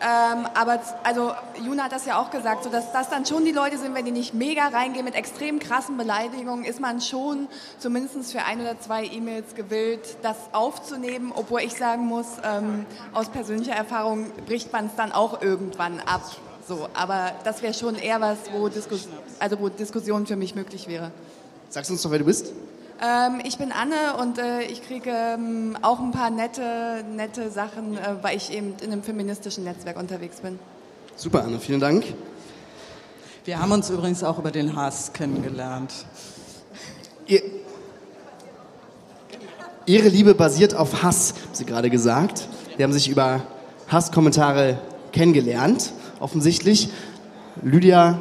Ähm, aber also Juna hat das ja auch gesagt, so dass das dann schon die Leute sind, wenn die nicht mega reingehen mit extrem krassen Beleidigungen, ist man schon zumindest für ein oder zwei E-Mails gewillt, das aufzunehmen, obwohl ich sagen muss, ähm, aus persönlicher Erfahrung bricht man es dann auch irgendwann ab. So, aber das wäre schon eher was, wo, Diskus also wo Diskussion für mich möglich wäre. Sagst uns doch, wer du bist? Ähm, ich bin Anne und äh, ich kriege ähm, auch ein paar nette, nette Sachen, äh, weil ich eben in einem feministischen Netzwerk unterwegs bin. Super, Anne, vielen Dank. Wir haben uns übrigens auch über den Hass kennengelernt. Ihr, ihre Liebe basiert auf Hass, haben Sie gerade gesagt. Sie haben sich über Hasskommentare kennengelernt, offensichtlich. Lydia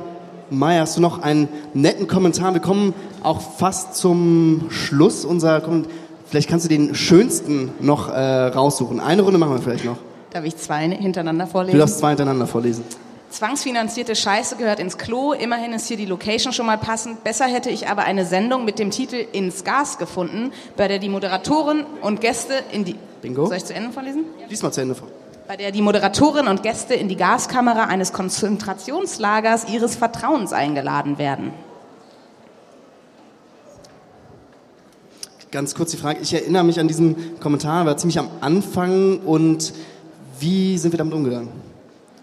May, hast du noch einen netten Kommentar? Wir kommen auch fast zum Schluss unserer Kommentar. Vielleicht kannst du den schönsten noch äh, raussuchen. Eine Runde machen wir vielleicht noch. Darf ich zwei hintereinander Du vorlesen? darfst zwei hintereinander vorlesen. Zwangsfinanzierte Scheiße gehört ins Klo. Immerhin ist hier die Location schon mal passend. Besser hätte ich aber eine Sendung mit dem Titel Ins Gas gefunden, bei der die Moderatorin und Gäste in die. Bingo. Soll ich zu Ende vorlesen? Lies mal zu Ende vor. Bei der die Moderatorin und Gäste in die Gaskamera eines Konzentrationslagers ihres Vertrauens eingeladen werden. Ganz kurz die Frage, ich erinnere mich an diesen Kommentar, war ziemlich am Anfang und wie sind wir damit umgegangen?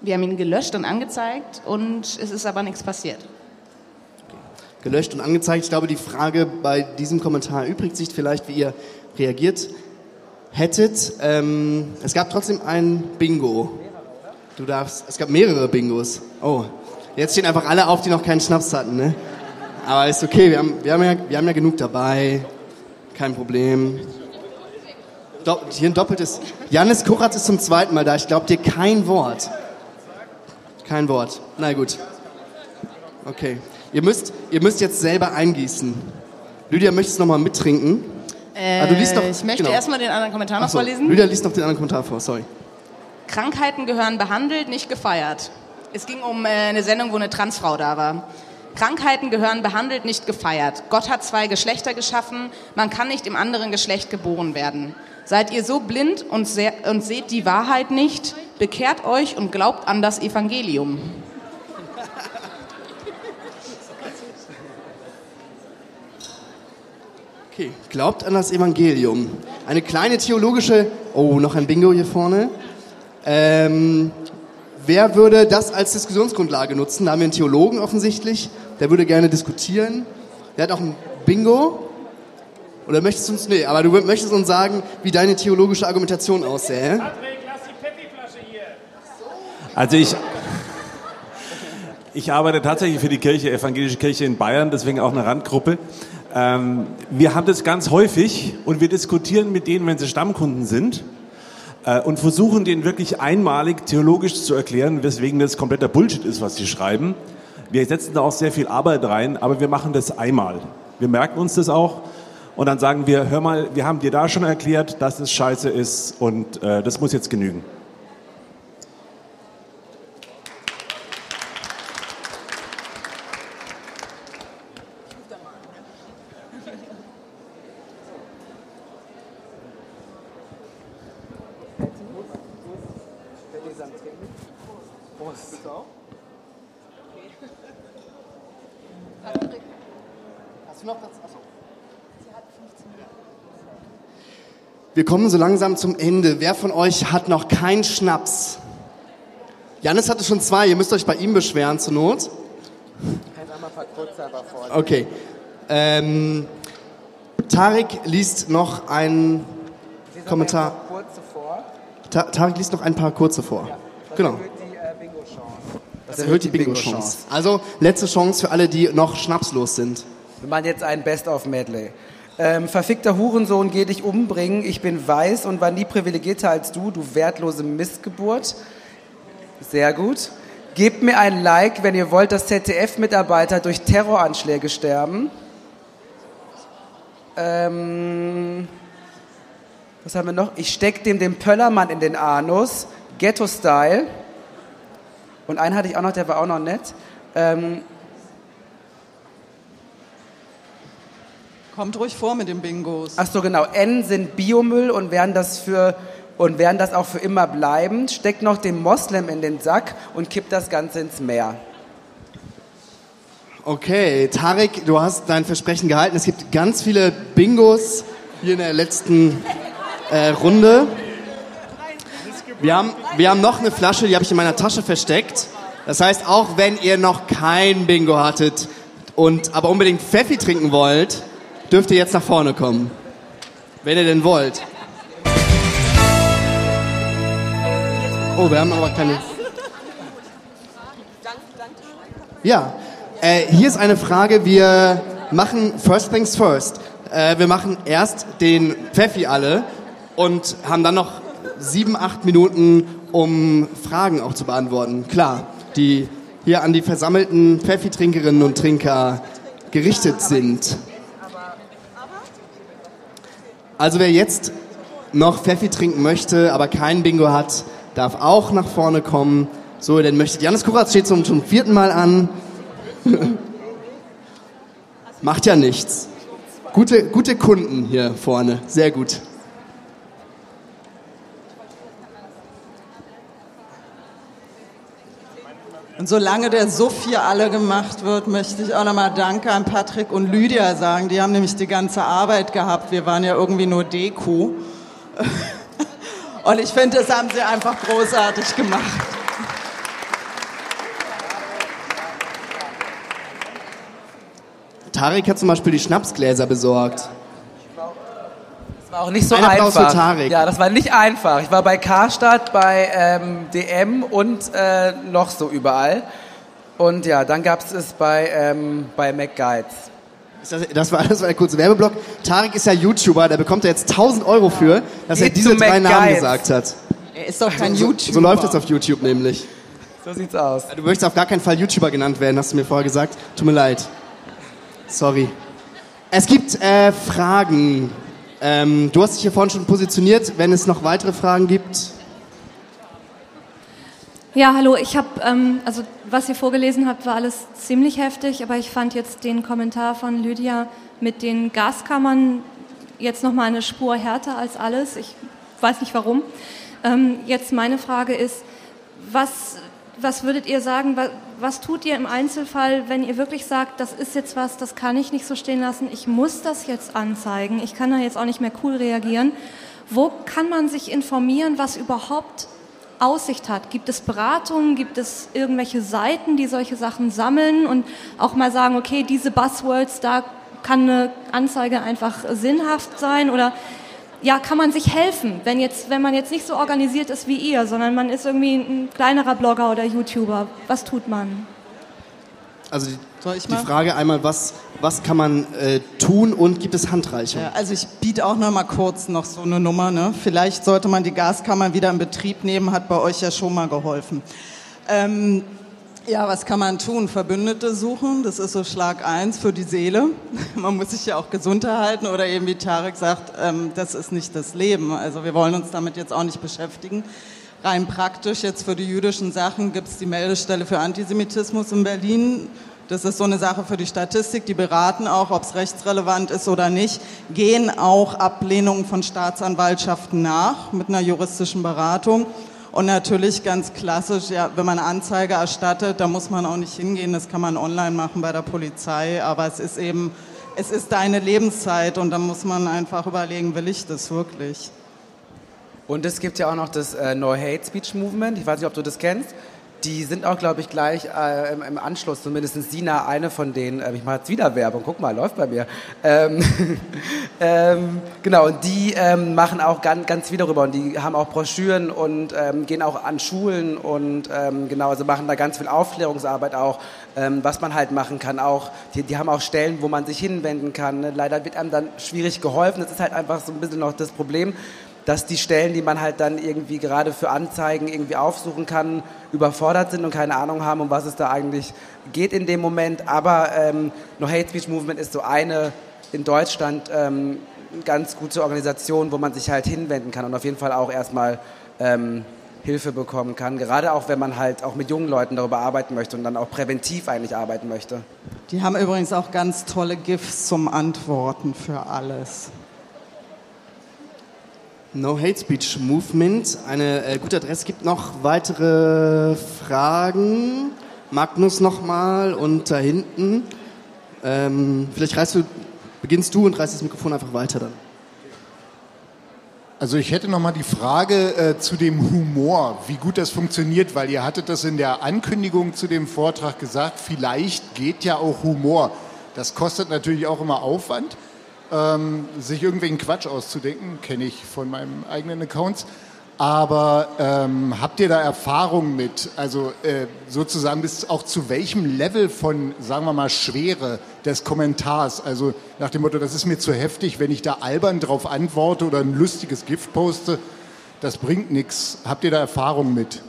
Wir haben ihn gelöscht und angezeigt und es ist aber nichts passiert. Gelöscht und angezeigt. Ich glaube, die Frage bei diesem Kommentar übrigt sich vielleicht, wie ihr reagiert hättet. Ähm, es gab trotzdem ein Bingo. Du darfst, es gab mehrere Bingos. Oh, jetzt stehen einfach alle auf, die noch keinen Schnaps hatten, ne? Aber ist okay, wir haben, wir haben, ja, wir haben ja genug dabei. Kein Problem. Do, hier ein doppeltes. Janis Kurat ist zum zweiten Mal da. Ich glaube dir kein Wort. Kein Wort. Na gut. Okay. Ihr müsst, ihr müsst jetzt selber eingießen. Lydia, möchtest du noch mal mittrinken? Äh, Ah, du liest doch- ich möchte genau. erstmal den anderen Kommentar noch so, vorlesen. Lydia liest noch den anderen Kommentar vor, sorry. Krankheiten gehören behandelt, nicht gefeiert. Es ging um äh, eine Sendung, wo eine Transfrau da war. Krankheiten gehören behandelt, nicht gefeiert. Gott hat zwei Geschlechter geschaffen, man kann nicht im anderen Geschlecht geboren werden. Seid ihr so blind und, sehr, und seht die Wahrheit nicht? Bekehrt euch und glaubt an das Evangelium. Okay, glaubt an das Evangelium. Eine kleine theologische. Oh, noch ein Bingo hier vorne. Ähm, wer würde das als Diskussionsgrundlage nutzen? Da haben wir einen Theologen offensichtlich. Der würde gerne diskutieren. Der hat auch ein Bingo. Oder möchtest du uns. Nee, aber du möchtest uns sagen, wie deine theologische Argumentation aussähe. Also ich, ich arbeite tatsächlich für die Kirche, Evangelische Kirche in Bayern, deswegen auch eine Randgruppe. Ähm, wir haben das ganz häufig und wir diskutieren mit denen, wenn sie Stammkunden sind äh, und versuchen denen wirklich einmalig theologisch zu erklären, weswegen das kompletter Bullshit ist, was sie schreiben. Wir setzen da auch sehr viel Arbeit rein, aber wir machen das einmal. Wir merken uns das auch und dann sagen wir, hör mal, wir haben dir da schon erklärt, dass es scheiße ist und äh, das muss jetzt genügen. Wir kommen so langsam zum Ende. Wer von euch hat noch keinen Schnaps? Janis hatte schon zwei. Ihr müsst euch bei ihm beschweren zur Not. Okay. Ähm, Tarek liest noch einen Kommentar. Ta Tarek liest noch ein paar kurze vor. Genau. Das erhöht die Bingo-Chance. Also letzte Chance für alle, die noch schnapslos sind. Wir machen jetzt ein Best-of-Medley. Ähm, verfickter Hurensohn, geh dich umbringen. Ich bin weiß und war nie privilegierter als du, du wertlose Missgeburt. Sehr gut. Gebt mir ein Like, wenn ihr wollt, dass ZDF-Mitarbeiter durch Terroranschläge sterben. Ähm, was haben wir noch? Ich steck dem den Pöllermann in den Anus. Ghetto-Style. Und einen hatte ich auch noch, der war auch noch nett. Ähm, Kommt ruhig vor mit den Bingos. Ach so, genau. N sind Biomüll und werden das für und werden das auch für immer bleiben. Steckt noch den Moslem in den Sack und kippt das Ganze ins Meer. Okay, Tarek, du hast dein Versprechen gehalten. Es gibt ganz viele Bingos hier in der letzten äh, Runde. Wir haben, wir haben noch eine Flasche, die habe ich in meiner Tasche versteckt. Das heißt, auch wenn ihr noch kein Bingo hattet und aber unbedingt Pfeffi trinken wollt, dürft ihr jetzt nach vorne kommen. Wenn ihr denn wollt. Oh, wir haben aber keine. Ja, äh, hier ist eine Frage. Wir machen First Things First. Äh, wir machen erst den Pfeffi alle und haben dann noch sieben, acht Minuten, um Fragen auch zu beantworten. Klar, die hier an die versammelten Pfeffi-Trinkerinnen und Trinker gerichtet sind. Also wer jetzt noch Pfeffi trinken möchte, aber kein Bingo hat, darf auch nach vorne kommen. So, denn möchte Janis Kuratz steht zum, zum vierten Mal an. Macht ja nichts. Gute, gute Kunden hier vorne. Sehr gut. Und solange der Suff hier alle gemacht wird, möchte ich auch nochmal Danke an Patrick und Lydia sagen. Die haben nämlich die ganze Arbeit gehabt. Wir waren ja irgendwie nur Deko. Und ich finde, das haben sie einfach großartig gemacht. Tarek hat zum Beispiel die Schnapsgläser besorgt. Auch nicht so Ein Applaus einfach. für Tarek. Ja, das war nicht einfach. Ich war bei Karstadt, bei ähm, DM und äh, noch so überall. Und ja, dann gab es es bei, ähm, bei McGuides. Das, das, war, das war der kurze Werbeblock. Tarek ist ja YouTuber, der bekommt ja jetzt 1000 Euro für, dass er Geht diese zu drei Namen gesagt hat. Er ist doch kein so, YouTuber. So läuft das auf YouTube nämlich. So sieht's aus. Du möchtest auf gar keinen Fall YouTuber genannt werden, hast du mir vorher gesagt. Tut mir leid. Sorry. Es gibt äh, Fragen. Ähm, du hast dich hier vorhin schon positioniert, wenn es noch weitere Fragen gibt. Ja, hallo, ich habe, ähm, also was ihr vorgelesen habt, war alles ziemlich heftig, aber ich fand jetzt den Kommentar von Lydia mit den Gaskammern jetzt nochmal eine Spur härter als alles. Ich weiß nicht warum. Ähm, jetzt meine Frage ist, was, was würdet ihr sagen, wa- was tut ihr im Einzelfall, wenn ihr wirklich sagt, das ist jetzt was, das kann ich nicht so stehen lassen, ich muss das jetzt anzeigen, ich kann da jetzt auch nicht mehr cool reagieren. Wo kann man sich informieren, was überhaupt Aussicht hat? Gibt es Beratungen, gibt es irgendwelche Seiten, die solche Sachen sammeln und auch mal sagen, okay, diese Buzzwords, da kann eine Anzeige einfach sinnhaft sein oder ja, kann man sich helfen, wenn, jetzt, wenn man jetzt nicht so organisiert ist wie ihr, sondern man ist irgendwie ein kleinerer Blogger oder YouTuber. Was tut man? Also die, die Frage einmal, was, was kann man äh, tun und gibt es Handreichungen? Ja, also ich biete auch noch mal kurz noch so eine Nummer. Ne? Vielleicht sollte man die Gaskammer wieder in Betrieb nehmen, hat bei euch ja schon mal geholfen. Ähm, ja, was kann man tun? Verbündete suchen, das ist so Schlag eins für die Seele. Man muss sich ja auch gesund erhalten oder eben wie Tarek sagt, ähm, das ist nicht das Leben. Also wir wollen uns damit jetzt auch nicht beschäftigen. Rein praktisch, jetzt für die jüdischen Sachen gibt es die Meldestelle für Antisemitismus in Berlin. Das ist so eine Sache für die Statistik. Die beraten auch, ob es rechtsrelevant ist oder nicht, gehen auch Ablehnungen von Staatsanwaltschaften nach mit einer juristischen Beratung. Und natürlich ganz klassisch, ja, wenn man Anzeige erstattet, da muss man auch nicht hingehen, das kann man online machen bei der Polizei, aber es ist eben, es ist deine Lebenszeit und da muss man einfach überlegen, will ich das wirklich? Und es gibt ja auch noch das äh, No Hate Speech Movement, ich weiß nicht, ob du das kennst. Die sind auch, glaube ich, gleich äh, im, im, Anschluss, zumindest Sina, eine von denen. Äh, ich mache jetzt wieder Werbung, guck mal, läuft bei mir. Ähm, ähm, genau, und die ähm, machen auch ganz, ganz viel darüber und die haben auch Broschüren und ähm, gehen auch an Schulen und ähm, genau, also machen da ganz viel Aufklärungsarbeit auch, ähm, was man halt machen kann. Auch, die, die haben auch Stellen, wo man sich hinwenden kann. Ne? Leider wird einem dann schwierig geholfen. Das ist halt einfach so ein bisschen noch das Problem dass die Stellen, die man halt dann irgendwie gerade für Anzeigen irgendwie aufsuchen kann, überfordert sind und keine Ahnung haben, um was es da eigentlich geht in dem Moment. Aber ähm, No Hate Speech Movement ist so eine in Deutschland ähm, ganz gute Organisation, wo man sich halt hinwenden kann und auf jeden Fall auch erstmal ähm, Hilfe bekommen kann. Gerade auch, wenn man halt auch mit jungen Leuten darüber arbeiten möchte und dann auch präventiv eigentlich arbeiten möchte. Die haben übrigens auch ganz tolle GIFs zum Antworten für alles. No Hate Speech Movement, eine äh, gute Adresse. Gibt noch weitere Fragen? Magnus nochmal und da hinten. Ähm, vielleicht reißt du, beginnst du und reißt das Mikrofon einfach weiter dann. Also ich hätte noch mal die Frage äh, zu dem Humor, wie gut das funktioniert, weil ihr hattet das in der Ankündigung zu dem Vortrag gesagt, vielleicht geht ja auch Humor. Das kostet natürlich auch immer Aufwand ähm, sich irgendwelchen Quatsch auszudenken, kenne ich von meinem eigenen Accounts. Aber ähm, habt ihr da Erfahrung mit? Also äh, sozusagen bis auch zu welchem Level von, sagen wir mal, Schwere des Kommentars? Also nach dem Motto, das ist mir zu heftig, wenn ich da albern drauf antworte oder ein lustiges Gift poste, das bringt nichts. Habt ihr da Erfahrung mit?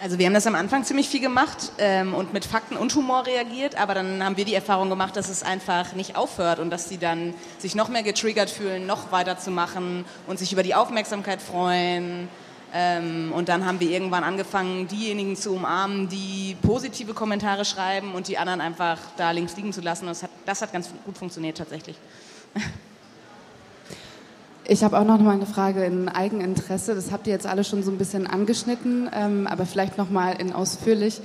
Also wir haben das am Anfang ziemlich viel gemacht ähm, und mit Fakten und Humor reagiert, aber dann haben wir die Erfahrung gemacht, dass es einfach nicht aufhört und dass sie dann sich noch mehr getriggert fühlen, noch weiterzumachen und sich über die Aufmerksamkeit freuen. Ähm, und dann haben wir irgendwann angefangen, diejenigen zu umarmen, die positive Kommentare schreiben und die anderen einfach da links liegen zu lassen. Das hat, das hat ganz gut funktioniert tatsächlich. Ich habe auch noch mal eine Frage in Eigeninteresse. Das habt ihr jetzt alle schon so ein bisschen angeschnitten, ähm, aber vielleicht noch mal in ausführlich.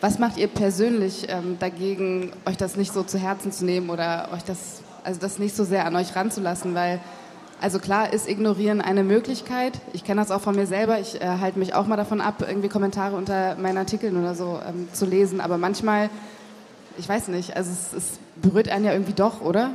Was macht ihr persönlich ähm, dagegen, euch das nicht so zu Herzen zu nehmen oder euch das, also das nicht so sehr an euch ranzulassen? Weil, also klar ist Ignorieren eine Möglichkeit. Ich kenne das auch von mir selber. Ich äh, halte mich auch mal davon ab, irgendwie Kommentare unter meinen Artikeln oder so ähm, zu lesen. Aber manchmal, ich weiß nicht, also es, es berührt einen ja irgendwie doch, oder?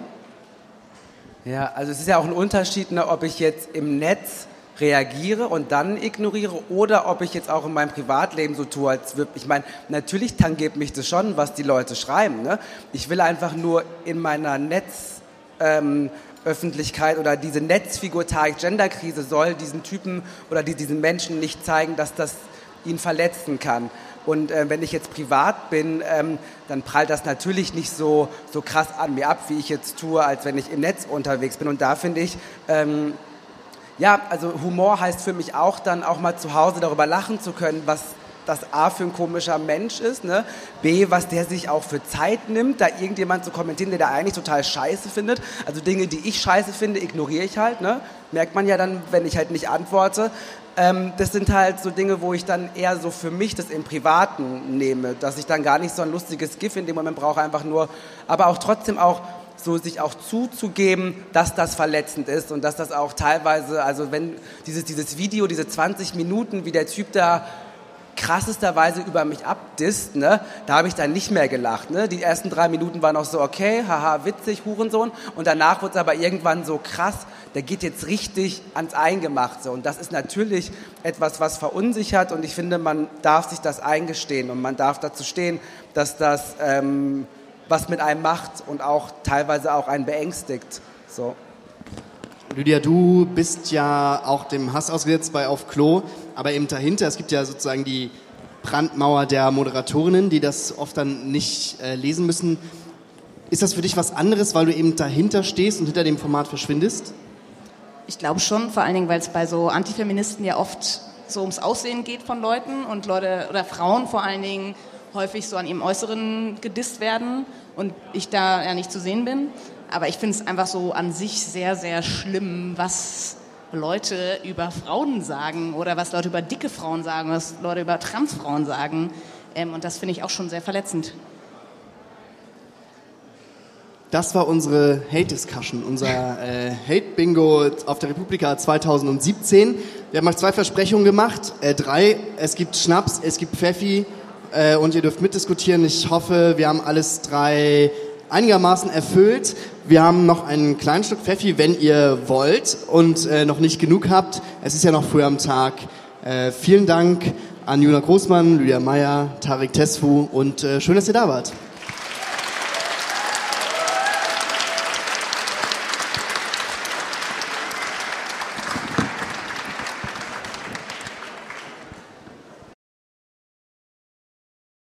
Ja, also es ist ja auch ein Unterschied, ne, ob ich jetzt im Netz reagiere und dann ignoriere oder ob ich jetzt auch in meinem Privatleben so tue, als würde ich meine, natürlich tangiert mich das schon, was die Leute schreiben. Ne? Ich will einfach nur in meiner Netzöffentlichkeit ähm, oder diese Netzfigur Tarek Genderkrise soll diesen Typen oder die, diesen Menschen nicht zeigen, dass das ihn verletzen kann. Und äh, wenn ich jetzt privat bin, ähm, dann prallt das natürlich nicht so, so krass an mir ab, wie ich jetzt tue, als wenn ich im Netz unterwegs bin. Und da finde ich, ähm, ja, also Humor heißt für mich auch dann auch mal zu Hause darüber lachen zu können, was das A für ein komischer Mensch ist, ne? B, was der sich auch für Zeit nimmt, da irgendjemand zu kommentieren, der da eigentlich total scheiße findet. Also Dinge, die ich scheiße finde, ignoriere ich halt, ne? Merkt man ja dann, wenn ich halt nicht antworte. Ähm, das sind halt so Dinge, wo ich dann eher so für mich das im Privaten nehme, dass ich dann gar nicht so ein lustiges GIF in dem Moment brauche, einfach nur, aber auch trotzdem auch so sich auch zuzugeben, dass das verletzend ist und dass das auch teilweise, also wenn dieses, dieses Video, diese 20 Minuten, wie der Typ da krassesterweise über mich abdisst, ne, da habe ich dann nicht mehr gelacht. Ne? Die ersten drei Minuten waren noch so, okay, haha, witzig, Hurensohn. Und danach wurde es aber irgendwann so krass, der geht jetzt richtig ans Eingemachte. Und das ist natürlich etwas, was verunsichert. Und ich finde, man darf sich das eingestehen und man darf dazu stehen, dass das ähm, was mit einem macht und auch teilweise auch einen beängstigt. So. Lydia, du bist ja auch dem Hass ausgesetzt bei Auf Klo, aber eben dahinter, es gibt ja sozusagen die Brandmauer der Moderatorinnen, die das oft dann nicht äh, lesen müssen. Ist das für dich was anderes, weil du eben dahinter stehst und hinter dem Format verschwindest? Ich glaube schon, vor allen Dingen, weil es bei so Antifeministen ja oft so ums Aussehen geht von Leuten und Leute oder Frauen vor allen Dingen häufig so an ihrem Äußeren gedisst werden und ich da ja nicht zu sehen bin. Aber ich finde es einfach so an sich sehr, sehr schlimm, was Leute über Frauen sagen oder was Leute über dicke Frauen sagen, was Leute über Transfrauen sagen. Ähm, und das finde ich auch schon sehr verletzend. Das war unsere Hate-Discussion, unser äh, Hate-Bingo auf der Republika 2017. Wir haben euch zwei Versprechungen gemacht, äh, drei. Es gibt Schnaps, es gibt Pfeffi äh, und ihr dürft mitdiskutieren. Ich hoffe, wir haben alles drei einigermaßen erfüllt. Wir haben noch ein kleines Stück Pfeffi, wenn ihr wollt und äh, noch nicht genug habt. Es ist ja noch früh am Tag. Äh, vielen Dank an Juna Großmann, Lydia Meyer, Tarek Tesfu und äh, schön, dass ihr da wart.